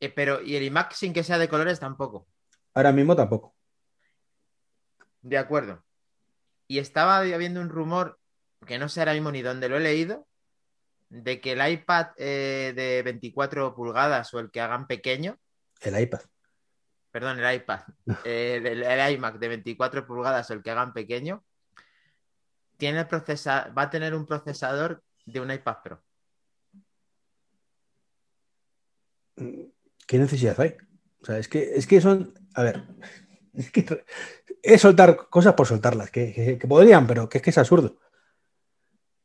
Eh, pero, ¿y el iMac sin que sea de colores tampoco? Ahora mismo tampoco. De acuerdo. Y estaba habiendo un rumor, que no sé ahora mismo ni dónde lo he leído, de que el iPad eh, de 24 pulgadas o el que hagan pequeño. El iPad. Perdón, el iPad. Eh, el, iMac de 24 pulgadas o el que hagan pequeño tiene va a tener un procesador de un iPad Pro. ¿Qué necesidad hay? O sea, es que, es que son. A ver. Es que es soltar cosas por soltarlas, que, podrían, pero que es que es absurdo.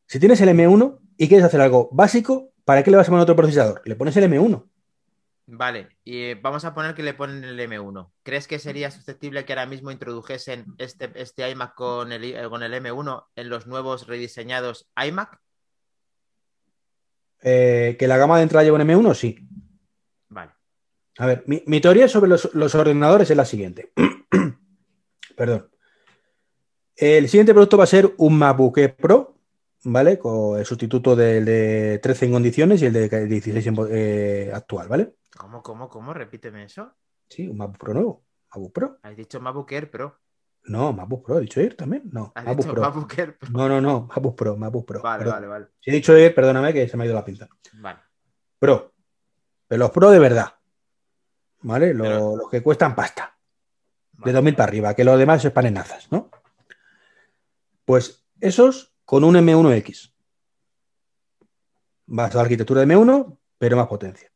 Si tienes el M1 y quieres hacer algo básico, ¿para qué le vas a poner otro procesador? Le pones el M1. Vale, y vamos a poner que le ponen el M1. ¿Crees que sería susceptible que ahora mismo introdujesen este, este iMac con el, con el M1 en los nuevos rediseñados iMac? Eh, ¿Que la gama de entrada lleva un M1? Sí. Vale. A ver, mi, mi teoría sobre los, los ordenadores es la siguiente. Perdón. El siguiente producto va a ser un MacBook Pro, ¿vale? Con el sustituto del de 13 en condiciones y el de 16 en, eh, actual, ¿vale? ¿Cómo, cómo, cómo? Repíteme eso. Sí, un MacBook Pro nuevo. MacBook Pro. Has dicho MacBook Air Pro. No, MacBook Pro. ¿He dicho Air también? No, Has MacBook dicho Pro. MacBook Air Pro. No, no, no, MacBook Pro, MacBook Pro. Vale, Perdón. vale, vale. Si he dicho Air, perdóname que se me ha ido la pinza. Vale. Pro. Pero los Pro de verdad. ¿Vale? Los, Pero- los que cuestan pasta. De vale. 2000 para arriba, que los demás es panenazas, ¿no? Pues esos con un M1X. Vas a la arquitectura de M1, pero más potencia.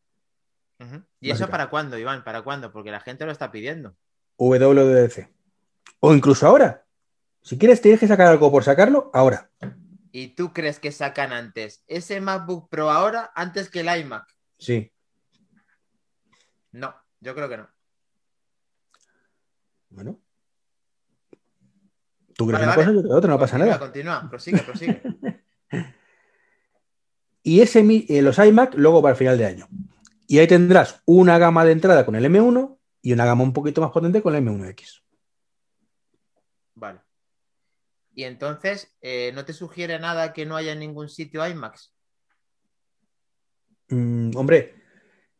¿Y eso para cuándo, Iván? ¿Para cuándo? Porque la gente lo está pidiendo. WWDC. O incluso ahora. Si quieres, tienes que sacar algo por sacarlo, ahora. ¿Y tú crees que sacan antes ese MacBook Pro ahora antes que el iMac? Sí. No, yo creo que no. Bueno. Tú crees Vale, una vale. cosa, yo otra, no pasa nada. Continúa, prosigue, prosigue. Y ese, eh, los iMac luego para el final de año. Y ahí tendrás una gama de entrada con el M1 y una gama un poquito más potente con el M1X. Vale. Y entonces, eh, ¿no te sugiere nada que no haya en ningún sitio iMacs? Mm, hombre,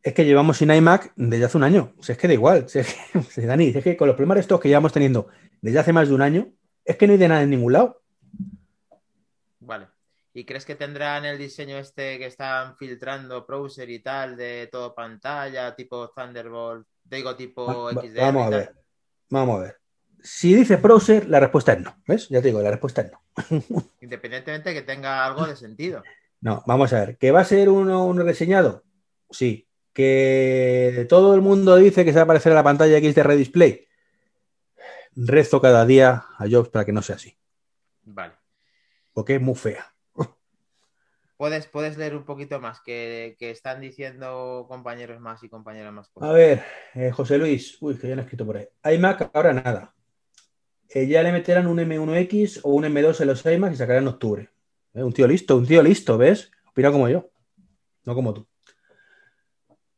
es que llevamos sin iMac desde hace un año. Si es que da igual. Si es que, Dani, es que con los problemas estos que llevamos teniendo desde hace más de un año, es que no hay de nada en ningún lado. ¿Y crees que tendrán el diseño este que están filtrando browser y tal, de todo pantalla, tipo Thunderbolt, digo tipo Va- XDR vamos a ver. Vamos a ver. Si dice browser, la respuesta es no. ¿Ves? Ya te digo, la respuesta es no. Independientemente que tenga algo de sentido. No, vamos a ver. ¿Que va a ser uno, uno reseñado? Sí. ¿Que todo el mundo dice que se va a aparecer en la pantalla XDR Display? Rezo cada día a Jobs para que no sea así. Vale. Porque es muy fea. ¿Puedes, puedes leer un poquito más que, que están diciendo compañeros más y compañeras más cosas? A ver, eh, José Luis. Uy, que ya no he escrito por ahí. iMac, ahora nada. Eh, ya le meterán un M1X o un M2 en los iMac y sacarán en octubre. Eh, un tío listo, un tío listo, ¿ves? Opina como yo. No como tú.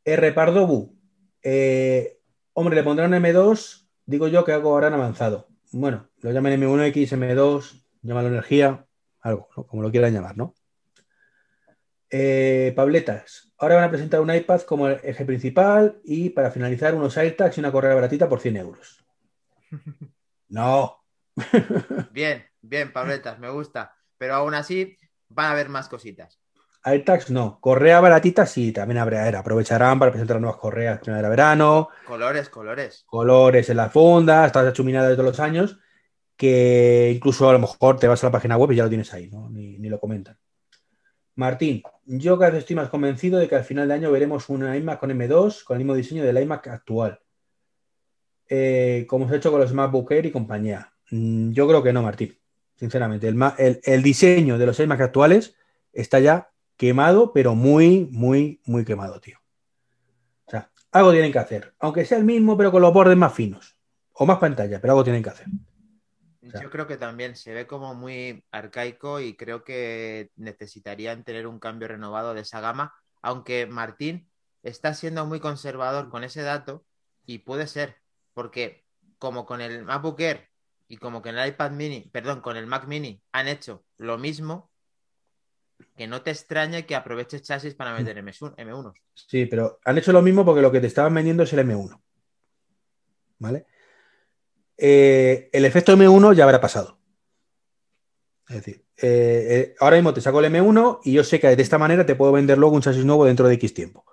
R. Pardobu. Eh, hombre, le pondrán M2. Digo yo que algo habrán avanzado. Bueno, lo llaman M1X, M2, llámalo energía, algo, ¿no? como lo quieran llamar, ¿no? Eh, Pabletas. Ahora van a presentar un iPad como el eje principal y para finalizar unos AirTags y una correa baratita por 100 euros. No. Bien, bien, Pabletas, me gusta. Pero aún así van a haber más cositas. AirTags no. Correa baratita sí, también habrá. era. Aprovecharán para presentar nuevas correas primavera-verano, Colores, colores. colores en la funda, estas achuminadas de todos los años, que incluso a lo mejor te vas a la página web y ya lo tienes ahí, ¿no? Ni, ni lo comentan. Martín, yo cada vez estoy más convencido de que al final de año veremos una iMac con M2 con el mismo diseño del iMac actual. Eh, como se ha hecho con los MacBook Air y compañía. Mm, yo creo que no, Martín. Sinceramente, el, el diseño de los iMac actuales está ya quemado, pero muy, muy, muy quemado, tío. O sea, algo tienen que hacer. Aunque sea el mismo, pero con los bordes más finos. O más pantalla, pero algo tienen que hacer. Sea- Yo creo que también se ve como muy arcaico y creo que necesitarían tener un cambio renovado de esa gama, aunque Martín está siendo muy conservador con ese dato y puede ser, porque como con el MacBook Air y como con el iPad mini, perdón, con el Mac mini han hecho lo mismo, que no te extrañe que aproveches chasis para meter M1. M1. Sí, pero han hecho lo mismo porque lo que te estaban vendiendo es el M1. ¿Vale? Eh, el efecto M1 ya habrá pasado. Es decir, eh, eh, ahora mismo te saco el M1 y yo sé que de esta manera te puedo vender luego un chasis nuevo dentro de X tiempo.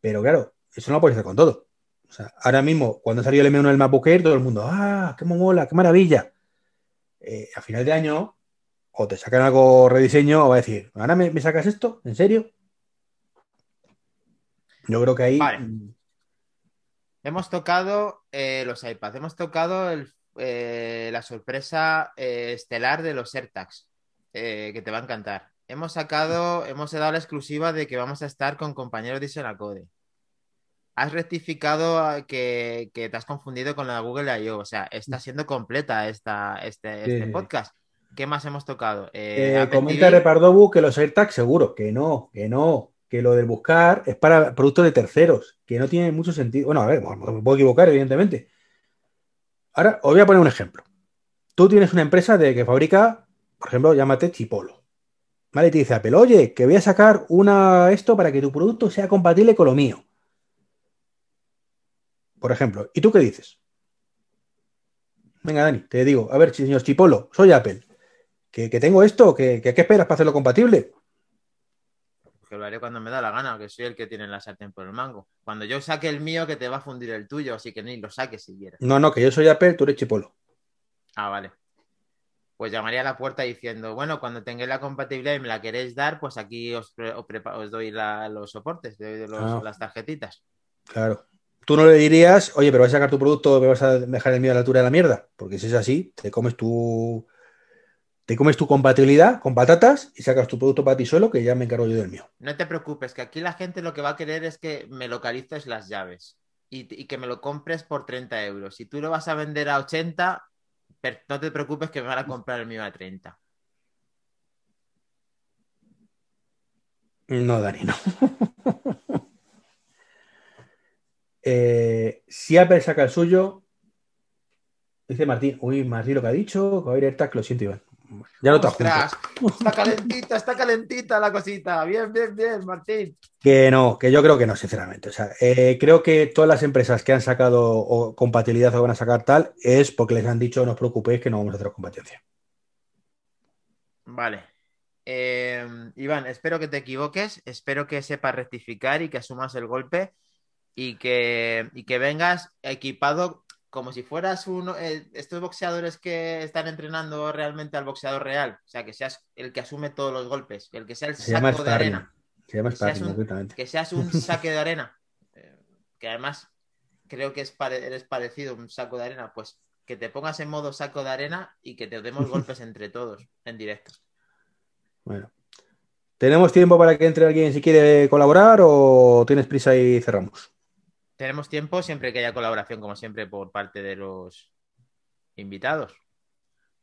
Pero claro, eso no lo puedes hacer con todo. O sea, ahora mismo, cuando salió el M1 del MacBook Air, todo el mundo, ¡ah, qué mola, qué maravilla! Eh, a final de año, o te sacan algo rediseño, o va a decir, ¿ahora me, me sacas esto? ¿En serio? Yo creo que ahí. Vale. Hemos tocado eh, los iPads, hemos tocado el- eh, la sorpresa eh, estelar de los AirTags, que te va a encantar. Hemos sacado, hemos dado la exclusiva de que vamos a estar con compañeros de Isenacode. has rectificado que, que, te has confundido con la Google I.O. O sea, está siendo completa esta, este, este podcast. ¿Qué más hemos tocado? Comenta Repardobu que los AirTags seguro, que no, que no, que lo del buscar es para productos de terceros, que no tiene mucho sentido. Bueno, a ver, me puedo equivocar, evidentemente. Ahora, os voy a poner un ejemplo. Tú tienes una empresa de que fabrica, por ejemplo, llámate Chipolo. ¿Vale? Te dice Apple, oye, que voy a sacar una esto para que tu producto sea compatible con lo mío. Por ejemplo. ¿Y tú qué dices? Venga, Dani, te digo, a ver, señor Chipolo, soy Apple. ¿Que, tengo esto? ¿Que, ¿Qué esperas para hacerlo compatible? Que lo haré cuando me da la gana, que soy el que tiene la sartén por el mango. Cuando yo saque el mío, que te va a fundir el tuyo, así que ni lo saques si quieres. No, no, que yo soy Apple, tú eres Chipolo. Ah, vale pues llamaría a la puerta diciendo, bueno, cuando tengáis la compatibilidad y me la queréis dar, pues aquí os, doy los soportes, doy ah. las tarjetitas. Claro. Tú no le dirías, oye, pero vas a sacar tu producto, me vas a dejar el mío a la altura de la mierda, porque si es así, te comes tu te comes tu compatibilidad con patatas y sacas tu producto para ti solo, que ya me encargo yo del mío. No te preocupes, que aquí la gente lo que va a querer es que me localices las llaves y, y que me lo compres por 30 euros. Si tú lo vas a vender a 80, no te preocupes que me van a comprar el mío a 30. No, Dani, no. eh, si Apple saca el suyo, dice Martín, uy, Martín lo que ha dicho, que va a ir lo siento, Iván. Ya lo Ostras, Está calentita, está calentita la cosita. Bien, bien, bien, Martín. Que no, que yo creo que no, sinceramente. O sea, eh, creo que todas las empresas que han sacado compatibilidad o van a sacar tal es porque les han dicho no os preocupéis que no vamos a hacer competencia. Vale. Eh, Iván, espero que te equivoques, espero que sepas rectificar y que asumas el golpe y que, y que vengas equipado como si fueras uno, eh, estos boxeadores que están entrenando realmente al boxeador real, o sea, que seas el que asume todos los golpes, el que sea el saco de arena. Se llama que, seas un, que seas un saque de arena, eh, que además creo que es eres parecido a un saco de arena, pues que te pongas en modo saco de arena y que te demos golpes entre todos en directo. Bueno. ¿Tenemos tiempo para que entre alguien si quiere colaborar o tienes prisa y cerramos? Tenemos tiempo siempre que haya colaboración, como siempre, por parte de los invitados.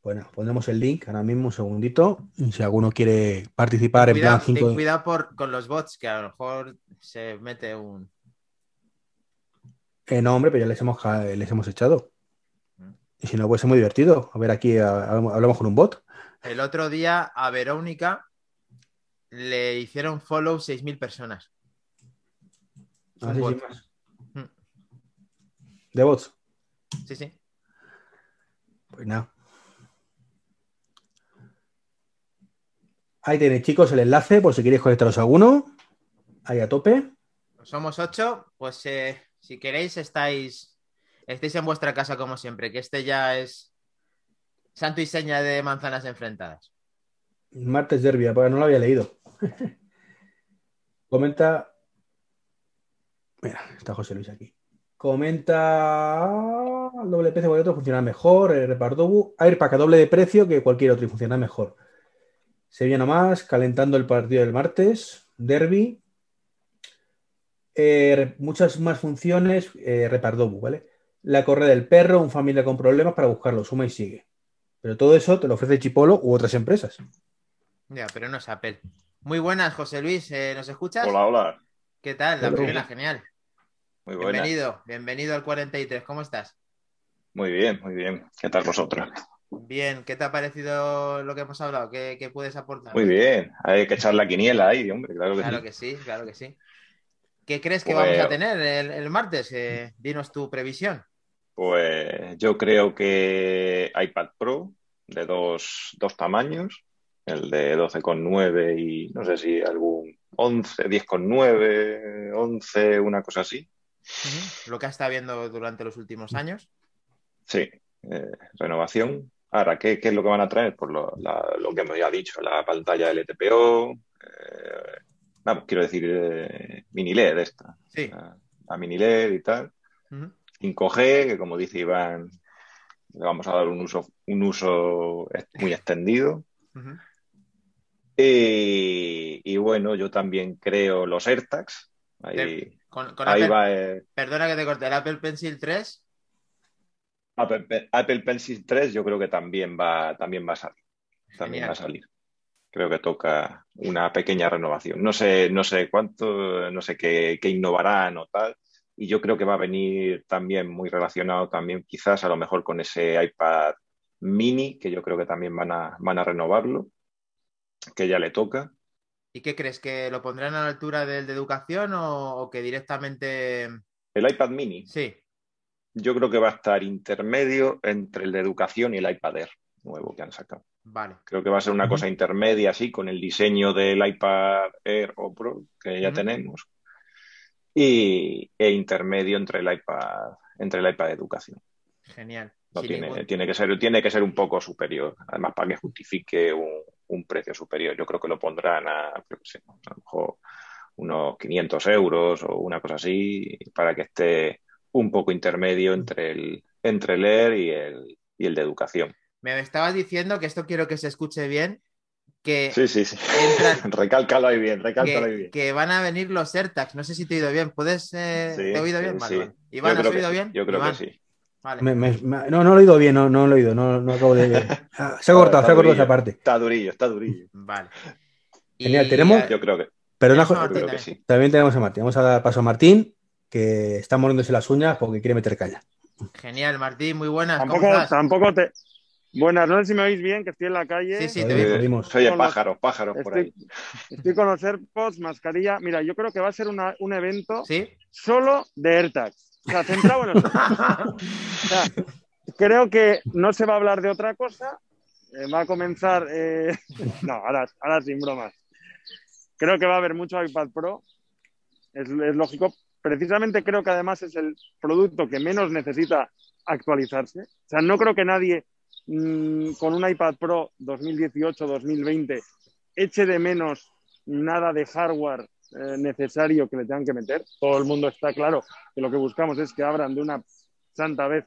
Bueno, pondremos el link ahora mismo un segundito. Si alguno quiere participar en plan 5. Ten cuidado por, con los bots, que a lo mejor se mete un. Eh, no, hombre, pero ya les hemos, les hemos echado. Mm. Y si no, puede ser muy divertido. A ver, aquí hablamos con un bot. El otro día a Verónica le hicieron follow 6.000 personas. Ah, ¿De bots? Sí, sí. Pues nada. Ahí tenéis, chicos, el enlace por si queréis conectaros a alguno. Ahí a tope. Somos ocho, pues eh, si queréis estáis, estáis en vuestra casa como siempre, que este ya es santo y seña de manzanas enfrentadas. Martes Derbia, pues no lo había leído. Comenta. Mira, está José Luis aquí. Comenta el doble precio otro funciona mejor. El reparto Airpack a doble de precio que cualquier otro y funciona mejor. Se viene más, calentando el partido del martes. Derby. Eh, muchas más funciones. Eh, ¿vale? La correa del perro, un familia con problemas para buscarlo. Suma y sigue. Pero todo eso te lo ofrece Chipolo u otras empresas. Ya, pero no es Apple. Muy buenas, José Luis. Eh, ¿Nos escuchas? Hola, hola. ¿Qué tal? La primera, genial. Muy Bienvenido, bienvenido al 43. ¿Cómo estás? Muy bien, muy bien. ¿Qué tal vosotros? Bien, ¿qué te ha parecido lo que hemos hablado? ¿Qué, puedes aportar? Muy bien, hay que echar la quiniela ahí, hombre, claro que claro Que sí claro que sí. ¿Qué crees que vamos a pues- tener el, martes? Eh, dinos tu previsión. Pues yo creo que iPad Pro de dos, dos tamaños, el de 12,9 y no sé si algún 11, 10,9, 11, una cosa así. Lo que ha estado viendo durante los últimos años. Sí, eh, renovación. Ahora, ¿qué, es lo que van a traer? Por lo, que me había dicho, la pantalla LTPO, eh, vamos, quiero decir, eh, mini LED esta. Sí. La, mini LED y tal. 5G, que como dice Iván, le vamos a dar un uso, un uso muy extendido. y, bueno, yo también creo los AirTags, Ahí, Con, con ahí Apple- va. eh, Perdona que te corte, el Apple Pencil 3. Apple, Pe- Apple Pencil 3 yo creo que también va, también va a salir. También Genial. va a salir. Creo que toca una pequeña renovación. No sé, no sé cuánto, no sé qué, qué innovarán o tal. Y yo creo que va a venir también muy relacionado también quizás a lo mejor con ese iPad mini, que yo creo que también van a, van a renovarlo, que ya le toca. ¿Y qué crees? ¿Que lo pondrán a la altura del de educación o, o que directamente... El iPad mini, Sí, yo creo que va a estar intermedio entre el de educación y el iPad Air nuevo que han sacado. vale. Creo que va a ser una cosa intermedia, así, con el diseño del iPad Air o Pro que ya tenemos. Y, e intermedio entre el iPad, entre el iPad de educación. Genial. No tiene, ningún- tiene que ser, tiene que ser un poco superior. Además, para que justifique un, un precio superior. Yo creo que lo pondrán a, sé, a lo mejor unos 500 euros o una cosa así, para que esté un poco intermedio entre el, entre el y el, y el de educación. Me estabas diciendo que esto quiero que se escuche bien, que, Sí, sí, sí. Entran- recálcalo ahí bien, recálcalo ahí que, bien. que van a venir los AirTags. No sé si te he oído bien. ¿Puedes? eh, Sí, ¿Te he oído sí, bien? Sí. vale. Iván, ¿has que oído sí, bien? Yo creo Iván, que sí. Vale. Me- me- me- no, no lo he oído bien, no, no lo he oído, no, no acabo de. Ah, se ha cortado, Está se ha cortado durillo, esa parte. Está durillo, está durillo. Vale. Genial, tenemos- Yo creo que, Perdona, creo que también. sí. también tenemos a Martín. Vamos a dar paso a Martín, que está mordiéndose las uñas porque quiere meter caña. Genial, Martín, muy buenas. ¿Cómo Tampoco, estás? tampoco te. Buenas, no sé si me oís bien, que estoy en la calle. Sí, sí, te oímos. Oye, pájaros, pájaros por ahí. Estoy, estoy con los AirPods, mascarilla. Mira, yo creo que va a ser una- un evento ¿Sí? solo de AirTags. O sea, centrado en creo que no se va a hablar de otra cosa. Eh, va a comenzar. eh, No, ahora, ahora sin bromas. Creo que va a haber mucho iPad Pro. Es, es lógico. Precisamente creo que además es el producto que menos necesita actualizarse. O sea, no creo que nadie mm, con un iPad Pro 2018-2020 eche de menos nada de hardware eh, necesario que le tengan que meter. Todo el mundo está claro que lo que buscamos es que abran de una santa vez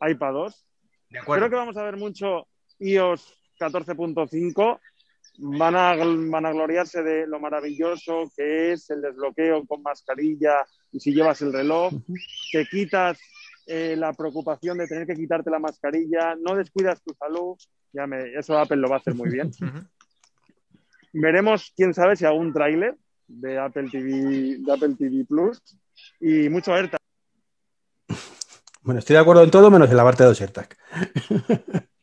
iPad 2. De. Creo que vamos a ver mucho iOS 14.5. Van a, van a gloriarse de lo maravilloso que es el desbloqueo con mascarilla y si llevas el reloj. Te quitas eh, la preocupación de tener que quitarte la mascarilla, no descuidas tu salud. Ya me, eso Apple lo va a hacer muy bien. Veremos, quién sabe, si un tráiler de Apple TV, de Apple TV Plus y mucho AirTag. Bueno, estoy de acuerdo en todo menos en la parte de los AirTag.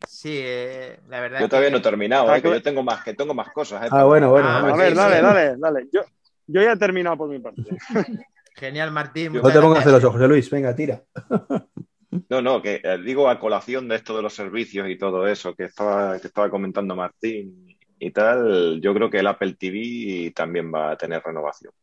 Sí, eh, la verdad. Yo todavía que- no he terminado, Ah, eh, que yo tengo más, que tengo más cosas. eh, Ah, bueno, bueno. Ah, bueno. A ver, sí, dale, sí. dale, dale. Yo, yo ya he terminado por mi parte. Genial, Martín. No te pongas gracias. celoso, José Luis. Venga, tira. No, no, que eh, digo a colación de esto de los servicios y todo eso que estaba, que estaba comentando Martín y tal, yo creo que el Apple TV también va a tener renovación.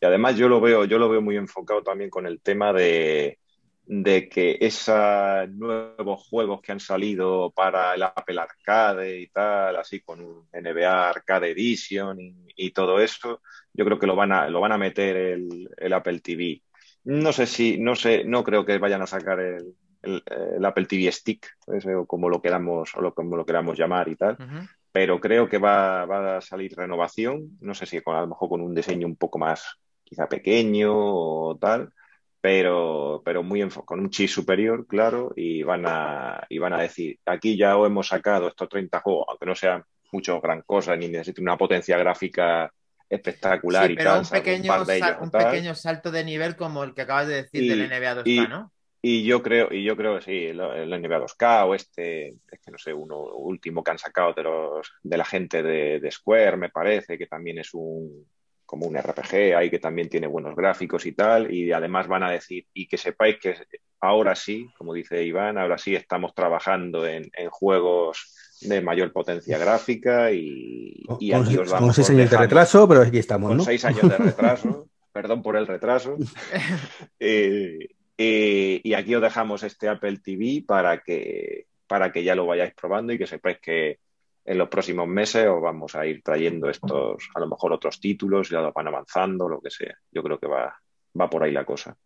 Y además yo lo veo, yo lo veo muy enfocado también con el tema de, de que esos nuevos juegos que han salido para el Apple Arcade y tal, así con un NBA Arcade Edition y, todo eso, yo creo que lo van a, lo van a meter el, Apple TV. No sé si, no sé, no creo que vayan a sacar el, el- Apple TV Stick, o como lo queramos, o lo, como lo queramos llamar y tal, Ujú. Pero creo que va, va a salir renovación, no sé si con, a lo mejor con un diseño un poco más quizá pequeño o tal, pero, pero muy con un chip superior, claro, y van a, y van a decir, aquí ya os hemos sacado estos 30 juegos, aunque no sean mucho gran cosa, ni necesiten una potencia gráfica espectacular Sí, y pero tal, un pequeño, ellos un tal. pequeño salto de nivel como el que acabas de decir Y- del NBA 2K, y- ¿no? Y yo creo, y yo creo que sí, el, el NBA 2K o este, es que no sé, uno último que han sacado de los de la gente de, de Square, me parece, que también es un como un RPG ahí que también tiene buenos gráficos y tal, y además van a decir, y que sepáis que ahora sí, como dice Iván, ahora sí estamos trabajando en, en juegos de mayor potencia gráfica y, Con, y con aquí seis- os con vamos, seis os años de retraso, pero aquí estamos, con ¿no? seis años de retraso, perdón por el retraso. Eh, eh, y aquí os dejamos este Apple TV para que, para que ya lo vayáis probando y que sepáis que en los próximos meses os vamos a ir trayendo estos, a lo mejor otros títulos, ya lo van avanzando, lo que sea. Yo creo que va, va por ahí la cosa.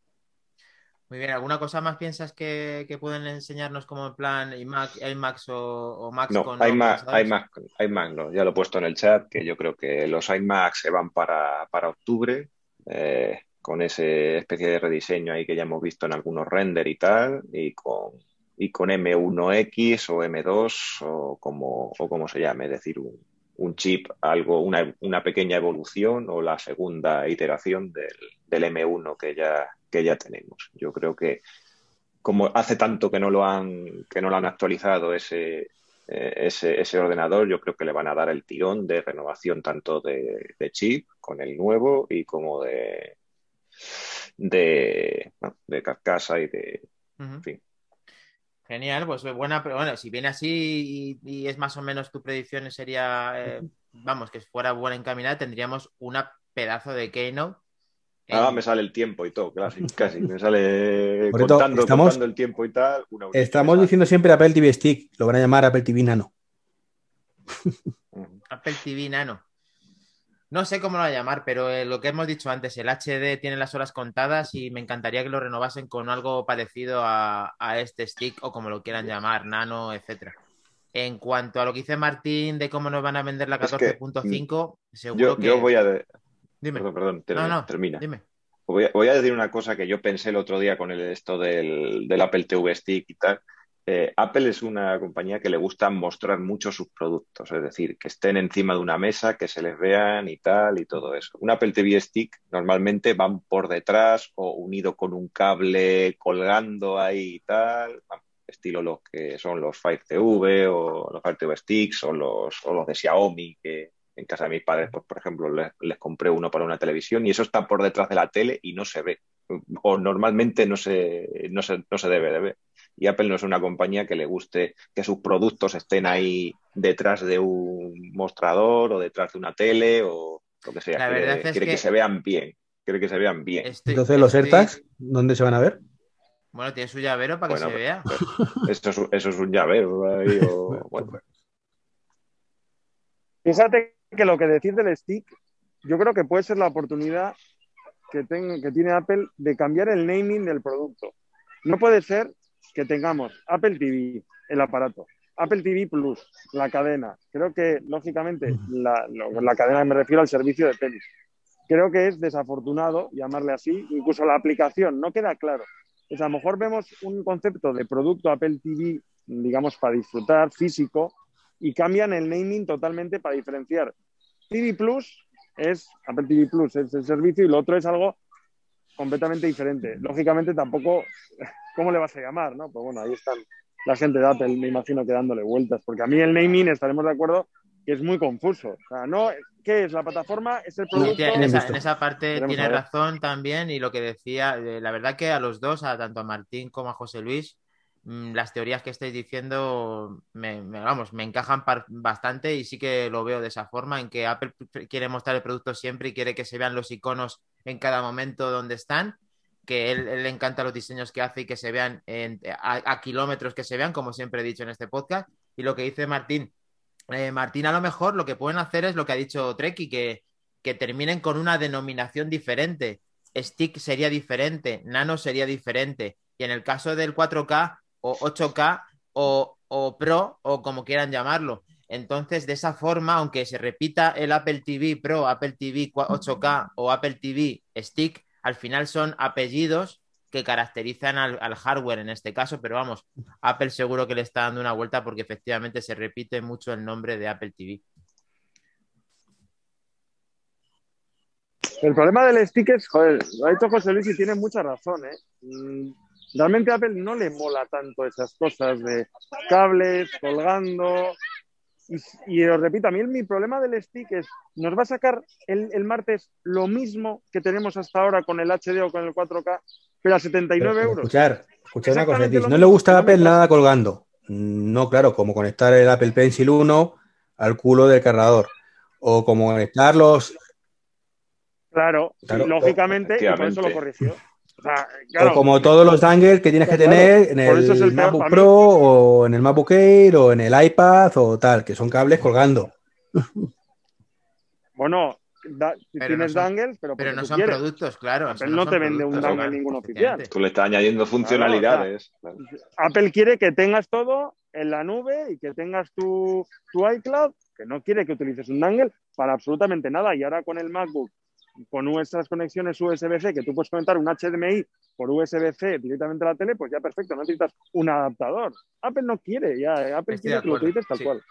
Muy bien, ¿alguna cosa más piensas que, que pueden enseñarnos como en plan iMac, iMacs o, o Macs No, con iMac, iMac, iMac no, ya lo he puesto en el chat, que yo creo que los iMac se van para, para octubre. Eh, con ese especie de rediseño ahí que ya hemos visto en algunos render y tal, y con, y con M1X o M2 o como, o como se llame, es decir, un, chip, algo, una, una, pequeña evolución o la segunda iteración del, del, M1 que ya, que ya tenemos. Yo creo que como hace tanto que no lo han, que no lo han actualizado ese, eh, ese, ese, ordenador, yo creo que le van a dar el tirón de renovación tanto de, de chip con el nuevo y como de, de, de carcasa y de, uh -huh. en fin. Genial, pues buena, pero bueno, si viene así y, y, es más o menos tu predicción sería, eh, vamos, que fuera buena encaminada, tendríamos una pedazo de Keynote. Ah, me sale el tiempo y todo, casi, casi. Me sale contando, estamos, contando, el tiempo y tal. estamos diciendo siempre Apple TV Stick, lo van a llamar Apple TV Nano. Apple TV Nano. No sé cómo lo va a llamar, pero eh, lo que hemos dicho antes, el HD tiene las horas contadas y me encantaría que lo renovasen con algo parecido a, a este stick o como lo quieran llamar, nano, etcétera. En cuanto a lo que dice Martín de cómo nos van a vender la 14.5, es seguro yo, que... Yo voy a... De... Dime. Perdón, perdón termina. No, no, termina. Dime. Voy a, voy a, decir una cosa que yo pensé el otro día con el, esto del, del Apple TV Stick y tal. Eh, Apple es una compañía que le gusta mostrar mucho sus productos, es decir, que estén encima de una mesa, que se les vean y tal y todo eso. Un Apple TV Stick normalmente van por detrás o unido con un cable colgando ahí y tal, estilo los que son los Fire TV o los Fire TV Sticks o los, o los de Xiaomi, que en casa de mis padres, pues, por ejemplo, les, les compré uno para una televisión y eso está por detrás de la tele y no se ve o normalmente no se, no se, no se debe de ver y Apple no es una compañía que le guste que sus productos estén ahí detrás de un mostrador o detrás de una tele o lo que sea. La quiere, verdad es quiere que... que... se vean bien. Quiere que se vean bien. Estoy- Entonces, los estoy- AirTags, ¿dónde se van a ver? Bueno, tiene su llavero para que se vea. Eso es, eso es un llavero. ahí, o- bueno. Fíjate que lo que decís del stick, yo creo que puede ser la oportunidad que, ten- que tiene Apple de cambiar el naming del producto. No puede ser que tengamos Apple TV, el aparato, Apple TV Plus, la cadena. Creo que, lógicamente, la, la cadena me refiero al servicio de tenis. Creo que es desafortunado llamarle así, incluso la aplicación, no queda claro. Es, a lo mejor vemos un concepto de producto Apple TV, digamos, para disfrutar, físico, y cambian el naming totalmente para diferenciar. TV Plus es Apple TV Plus, es el servicio, y lo otro es algo completamente diferente. Lógicamente tampoco, ¿cómo le vas a llamar? No? Pues bueno, ahí están la gente de Apple, me imagino que dándole vueltas, porque a mí el naming, estaremos de acuerdo, que es muy confuso. O sea, no, ¿qué es la plataforma? ¿Es el producto? en, esa, visto. en esa parte tiene razón también y lo que decía, eh, la verdad que a los dos, a tanto a Martín como a José Luis, mm, las teorías que estáis diciendo me, me- vamos, me encajan bastante y sí que lo veo de esa forma, en que Apple quiere mostrar el producto siempre y quiere que se vean los iconos en cada momento donde están, que él, le encanta los diseños que hace y que se vean a kilómetros que se vean, como siempre he dicho en este podcast. Y lo que dice Martín, eh, Martín, a lo mejor lo que pueden hacer es lo que ha dicho Treki, que, que terminen con una denominación diferente. Stick sería diferente, Nano sería diferente. Y en el caso del 4K o 8K o, o Pro o como quieran llamarlo. Entonces, de esa forma, aunque se repita el Apple TV Pro, Apple TV 8K o Apple TV Stick, al final son apellidos que caracterizan al, hardware en este caso, pero vamos, Apple seguro que le está dando una vuelta porque efectivamente se repite mucho el nombre de Apple TV. El problema del stick es, joder, lo ha dicho José Luis y tiene mucha razón, ¿eh? Mm, Realmente a Apple no le mola tanto esas cosas de cables, colgando. Y, y os repito, a mí el- mi problema del stick es, nos va a sacar el, el martes lo mismo que tenemos hasta ahora con el HD o con el 4K, pero a 79 Pero, euros. Escuchar, escuchar una cosa. No le gusta Apple nada colgando. No, claro, como conectar el Apple Pencil 1 al culo del cargador. O como conectar los. Claro, Claro, lógicamente, y por eso lo corrigió. O sea, claro, o como todos los dangles que tienes que Claro, tener en es el MacBook. Pro o en el MacBook Air o en el iPad o tal, que son cables colgando. bueno, da- si Pero tienes no son- dangles, pero, Pero no son quieres. productos, claro. Apple no te vende un dangle claro, ningún efectivamente. Tú le estás añadiendo funcionalidades. claro. Apple quiere que tengas todo en la nube y que tengas tu, tu iCloud, que no quiere que utilices un dangle para absolutamente nada. Y ahora con el MacBook con nuestras conexiones USB-C, que tú puedes conectar un HDMI por USB-C directamente a la tele, pues ya perfecto, no necesitas un adaptador. Apple no quiere, ya Apple Estoy quiere que lo utilices tal sí. cual.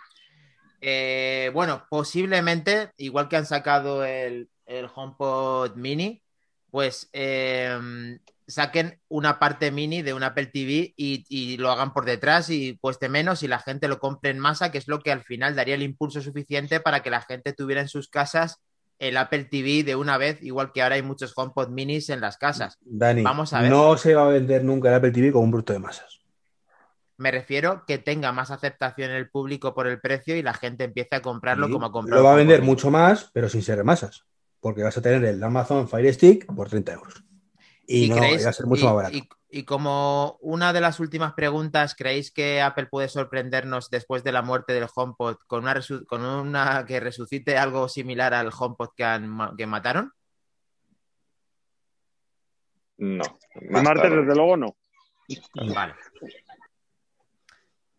Eh, bueno, posiblemente, igual que han sacado el, el HomePod Mini, pues eh, saquen una parte mini de un Apple TV y, y lo hagan por detrás y cueste menos y la gente lo compre en masa, que es lo que al final daría el impulso suficiente para que la gente tuviera en sus casas el Apple TV de una vez, igual que ahora hay muchos HomePod minis en las casas. Dani, Vamos a ver. no se va a vender nunca el Apple TV con un bruto de masas. Me refiero que tenga más aceptación en el público por el precio y la gente empiece a comprarlo Sí, como ha comprado. Lo va a vender mucho más, pero sin ser masas. Porque vas a tener el Amazon Fire Stick por 30 euros. Y, no, creéis- va a ser mucho y- más barato. y- y como una de las últimas preguntas, ¿creéis que Apple puede sorprendernos después de la muerte del HomePod con una, resu- con una que resucite algo similar al HomePod que, han que mataron? No. El martes, desde luego, no. Vale.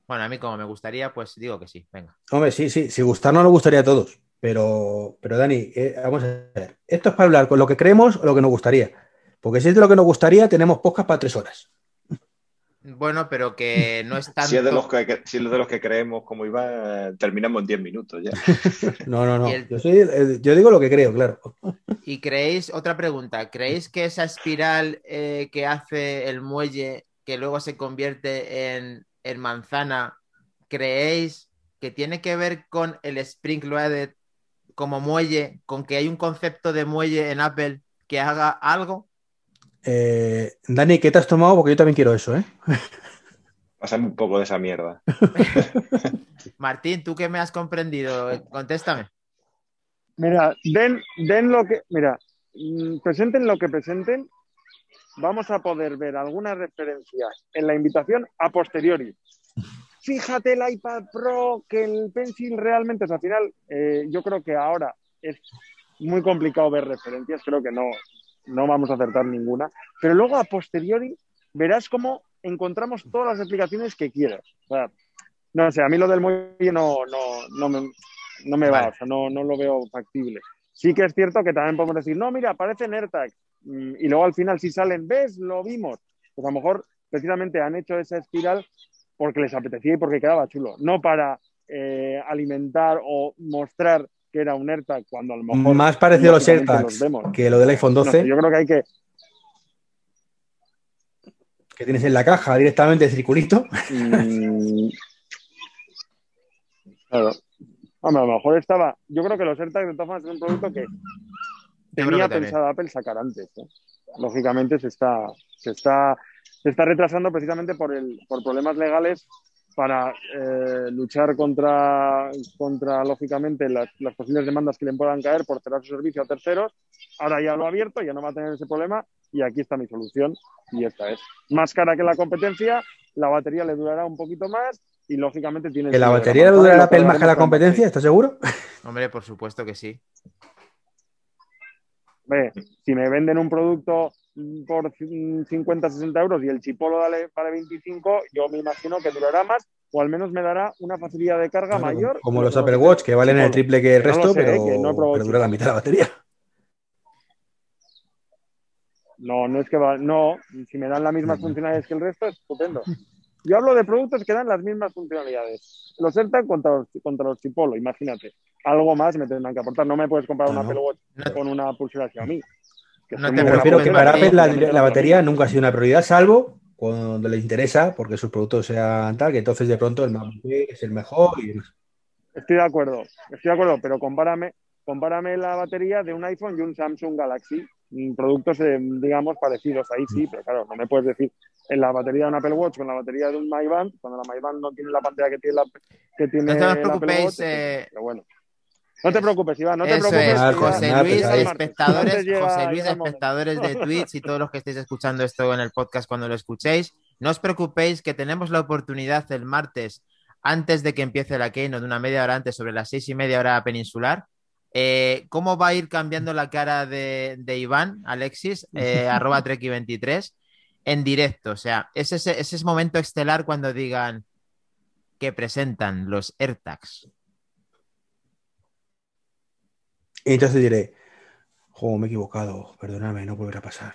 Bueno, a mí como me gustaría, pues digo que sí. Venga. Hombre, sí, sí, si gustar no nos gustaría a todos. Pero, pero Dani, eh, vamos a ver. Esto es para hablar con lo que creemos o lo que nos gustaría. Porque si es de lo que nos gustaría, tenemos podcast para tres horas. Bueno, pero que no es tanto. Si es, de los que, si es de los que creemos como Iván, terminamos en 10 minutos ya. No, no, no. Y el- Yo, soy, eh, yo digo lo que creo, claro. Y creéis, otra pregunta, ¿creéis que esa espiral eh, que hace el muelle, que luego se convierte en, en manzana, creéis que tiene que ver con el Spring Loaded como muelle, con que hay un concepto de muelle en Apple que haga algo? Eh, Dani, ¿qué te has tomado? Porque yo también quiero eso, ¿eh? Pásame un poco de esa mierda. Martín, ¿tú qué me has comprendido? Contéstame. Mira, den, den lo que, mira, mm, presenten lo que presenten, vamos a poder ver algunas referencias en la invitación a posteriori. Fíjate el iPad Pro, que el Pencil realmente, o sea, al final, eh, yo creo que ahora es muy complicado ver referencias, creo que no, no vamos a acertar ninguna, pero luego a posteriori verás cómo encontramos todas las explicaciones que quieras. O sea, no sé, a mí lo del muelle no, no, no me, no me va, Vale. o sea, no, no lo veo factible. Sí que es cierto que también podemos decir, no, mira, aparecen AirTags, mm, y luego al final si salen, ves, lo vimos. Pues a lo mejor precisamente han hecho esa espiral porque les apetecía y porque quedaba chulo, no para eh, alimentar o mostrar que era un AirTag cuando a lo mejor Más parecido a los AirTags los que lo del iPhone No 12, sé, yo creo que hay que que tienes en la caja directamente el circulito. Mm, Claro. Hombre, a lo mejor estaba. Yo creo que los AirTags de todas formas es un producto que tenía que también. pensado Apple sacar antes. ¿eh? Lógicamente se está, se está, se está retrasando precisamente por el, por problemas legales para eh, luchar contra, contra lógicamente, las, las posibles demandas que le puedan caer por cerrar su servicio a terceros. Ahora ya lo ha abierto, ya no va a tener ese problema y aquí está mi solución y esta es. Más cara que la competencia, la batería le durará un poquito más y lógicamente tiene... ¿Que la batería le durará más que la competencia? ¿Estás seguro? Hombre, por supuesto que sí. Hombre, si me venden un producto por mm, 50, 60 euros y el chipolo vale, vale 25, yo me imagino que durará más o al menos me dará una facilidad de carga Claro, mayor. Como los lo Apple Watch, que valen el chipolo. triple que el no resto, sé, pero, que no pero dura la mitad de la batería. No, no es que va, no, si me dan las mismas funcionalidades que el resto, es estupendo. Yo hablo de productos que dan las mismas funcionalidades. Los AirTag contra los, contra los chipolo, imagínate. Algo más me tendrán que aportar. No me puedes comprar No, un no. Apple Watch con una pulsera Xiaomi. Que No te muy Me buenas refiero que para Apple la, batería nunca ha sido una prioridad, salvo cuando les interesa, porque sus productos sean tal, que entonces de pronto el MacBook es el mejor y demás. Estoy de acuerdo, estoy de acuerdo, pero compárame, compárame la batería de un iPhone y un Samsung Galaxy, mm, productos, eh, digamos, parecidos. Ahí sí, pero claro, no me puedes decir en la batería de un Apple Watch con la batería de un My Band, cuando la My Band no tiene la pantalla que tiene, la, que tiene No Apple preocupéis, Watch, eh, pero bueno. No te preocupes, Iván, no te Eso preocupes. es, José Luis, espectadores, José Luis, espectadores de Twitch y todos los que estéis escuchando esto en el podcast cuando lo escuchéis, no os preocupéis que tenemos la oportunidad el martes, antes de que empiece la Keynote, una media hora antes, sobre las seis y media hora peninsular. Eh, ¿Cómo va a ir cambiando la cara de, de Iván, Alexis, eh, arroba Treki23, en directo? O sea, es ese, es ese momento estelar cuando digan que presentan los AirTags. Y entonces diré, Jo, me he equivocado. Perdóname, no volverá a pasar.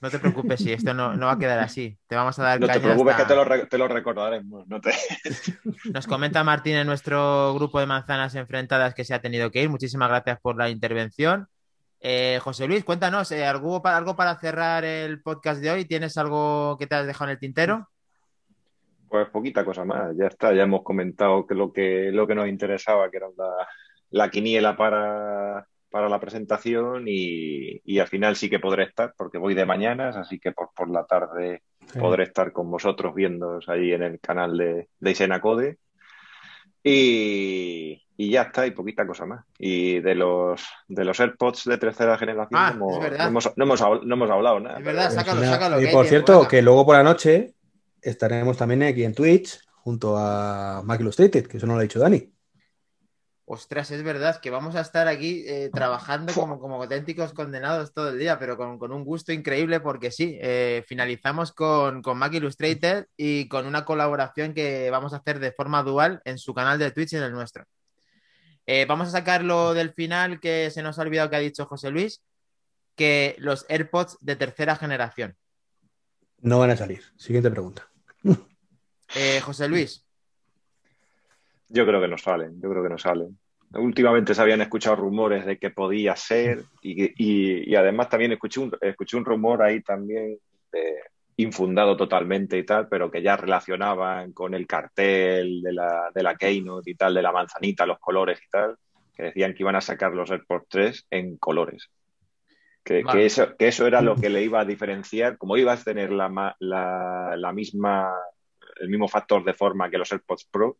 No te preocupes, si esto no, no va a quedar así. Te vamos a dar No te preocupes hasta- que te lo, re- te lo recordaremos. No te... Nos comenta Martín en nuestro grupo de manzanas enfrentadas que se ha tenido que ir. Muchísimas gracias por la intervención. Eh, José Luis, cuéntanos, eh, ¿algo, pa- ¿algo para cerrar el podcast de hoy? ¿Tienes algo que te has dejado en el tintero? Pues poquita cosa más, ya está, ya hemos comentado que lo que, lo que nos interesaba, que era la, la quiniela para, para la presentación y, y al final sí que podré estar porque voy de mañanas, así que por, por la tarde Sí. podré estar con vosotros viéndoos ahí en el canal de, de Isena Code. Y, y ya está, y poquita cosa más. Y de los, de los AirPods de tercera generación Ah, no, hemos, no, hemos, no hemos habl- no hemos hablado nada. Es verdad, pero- sácalo, Nada. sácalo. Y por tiempo, cierto, que luego por la noche estaremos también aquí en Twitch junto a Mac Illustrated, que eso no lo ha dicho Dani. Ostras, es verdad que vamos a estar aquí eh, trabajando como, como auténticos condenados todo el día, pero con, con un gusto increíble porque sí, eh, finalizamos con, con Mac Illustrated y con una colaboración que vamos a hacer de forma dual en su canal de Twitch y en el nuestro. Eh, vamos a sacar lo del final que se nos ha olvidado que ha dicho José Luis, que los AirPods de tercera generación. No van a salir. Siguiente pregunta. José Luis, Yo creo que no salen, yo creo que no salen. Últimamente se habían escuchado rumores de que podía ser y, y- y además también escuché un, escuché un rumor ahí también de- infundado totalmente y tal, pero que ya relacionaban con el cartel de la, de la Keynote y tal, de la manzanita, los colores y tal, que decían que iban a sacar los AirPods 3 en colores. Que, Vale. que eso, que eso era lo que le iba a diferenciar, como ibas a tener la, la misma, el mismo factor de forma que los AirPods Pro,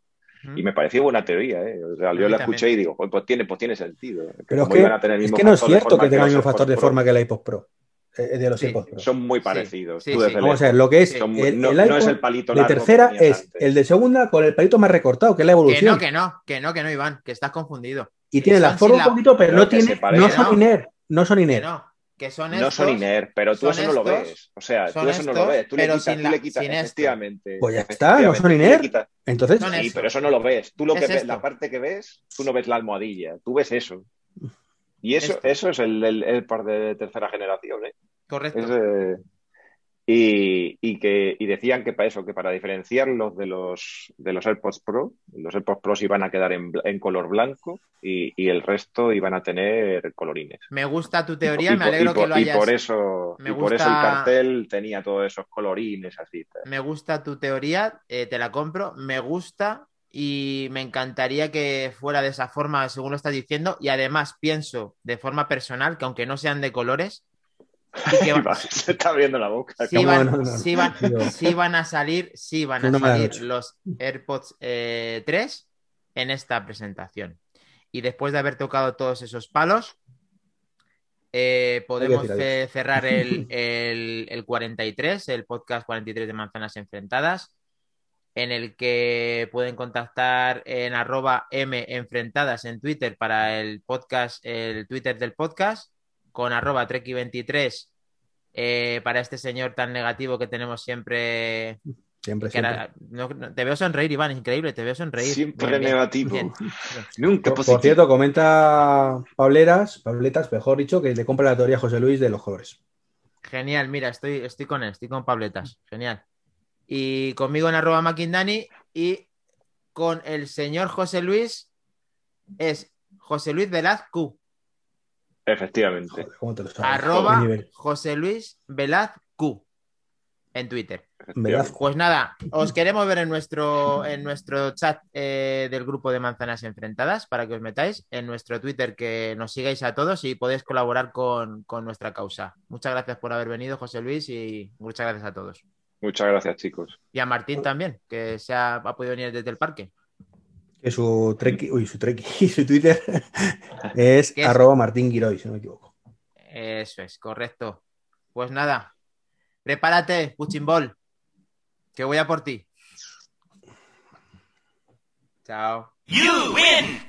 y me pareció buena teoría, ¿eh? O sea, A yo la escuché y digo, pues, pues tiene, pues tiene sentido. Que Pero es que, iban a tener el es mismo que no es cierto que tenga el mismo factor de forma que el iPod Pro. eh, de los Sí, iPod Pro. Son muy parecidos. sí, sí. Vamos a ver, lo que es el, no, el no iPod es el palito de largo que tercera es antes. el de segunda con el palito más recortado, que es la que evolución. no, que no, que no, que no, Iván, que estás confundido. Y tiene la forma un la- poquito, pero no que tiene, no son iner, no son Que iner. No, que son No estos. son iner, pero tú eso no lo ves. O sea, tú eso no lo ves. Tú le quitas, sin tú le quitas, sin esto. efectivamente. Pues ya está, no son iner. Entonces, Son Sí, eso. pero eso no lo ves. Tú lo Es que ves, la parte que ves, tú no ves la almohadilla, tú ves eso. Y eso, Esto. eso es el, el, el par de tercera generación, ¿eh? Correcto. Es, eh, y, y que y decían que para eso, que para diferenciarlos de los de los AirPods Pro, los AirPods Pro iban a quedar en, en color blanco y, y el resto iban a tener colorines. Me gusta tu teoría, y, me alegro por, que lo y hayas. por eso Me y por eso el gusta- cartel tenía todos esos colorines así. tal. Me gusta tu teoría, eh, te la compro. Me gusta y me encantaría que fuera de esa forma, según lo estás diciendo. Y además pienso de forma personal que aunque no sean de colores, que Y va, se está abriendo la boca. sí van- No, no, no. sí van- Digo- sí van a salir, sí van a salir los AirPods eh, 3 en esta presentación. Y después de haber tocado todos esos palos, eh, podemos eh, cerrar el, el- el 43, el podcast 43 de Manzanas Enfrentadas, en el que pueden contactar en arroba M enfrentadas en Twitter para el podcast, el Twitter del podcast, con arroba Treki23 eh, para este señor tan negativo que tenemos siempre. siempre, siempre. no- no- te veo sonreír, Iván, es increíble, te veo sonreír. Siempre bien, negativo. bien. Nunca Por, positivo. por cierto, comenta Pableras, Pabletas, mejor dicho, que le compra la teoría a José Luis de los colores. Genial, mira, estoy, estoy con él, estoy con Pabletas. Genial. Y conmigo en arroba Maquindani y con el señor José Luis es José Luis Velaz Q. Efectivamente. Joder, ¿cómo te lo sabes? Arroba. José Luis Velaz Q en Twitter. Velaz. Pues nada, os queremos ver en nuestro, en nuestro chat eh, del grupo de Manzanas Enfrentadas para que os metáis, en nuestro Twitter que nos sigáis a todos y podéis colaborar con, con nuestra causa. Muchas gracias por haber venido, José Luis, y muchas gracias a todos. Muchas gracias, chicos. Y a Martín también, que se ha, ha podido venir desde el parque. Que su treki, uy, su treki, su Twitter es ¿Qué es? arroba Martín Giroy, si no me equivoco. Eso es, correcto. Pues nada, prepárate, Puchimbol, que voy a por ti. Chao. You win!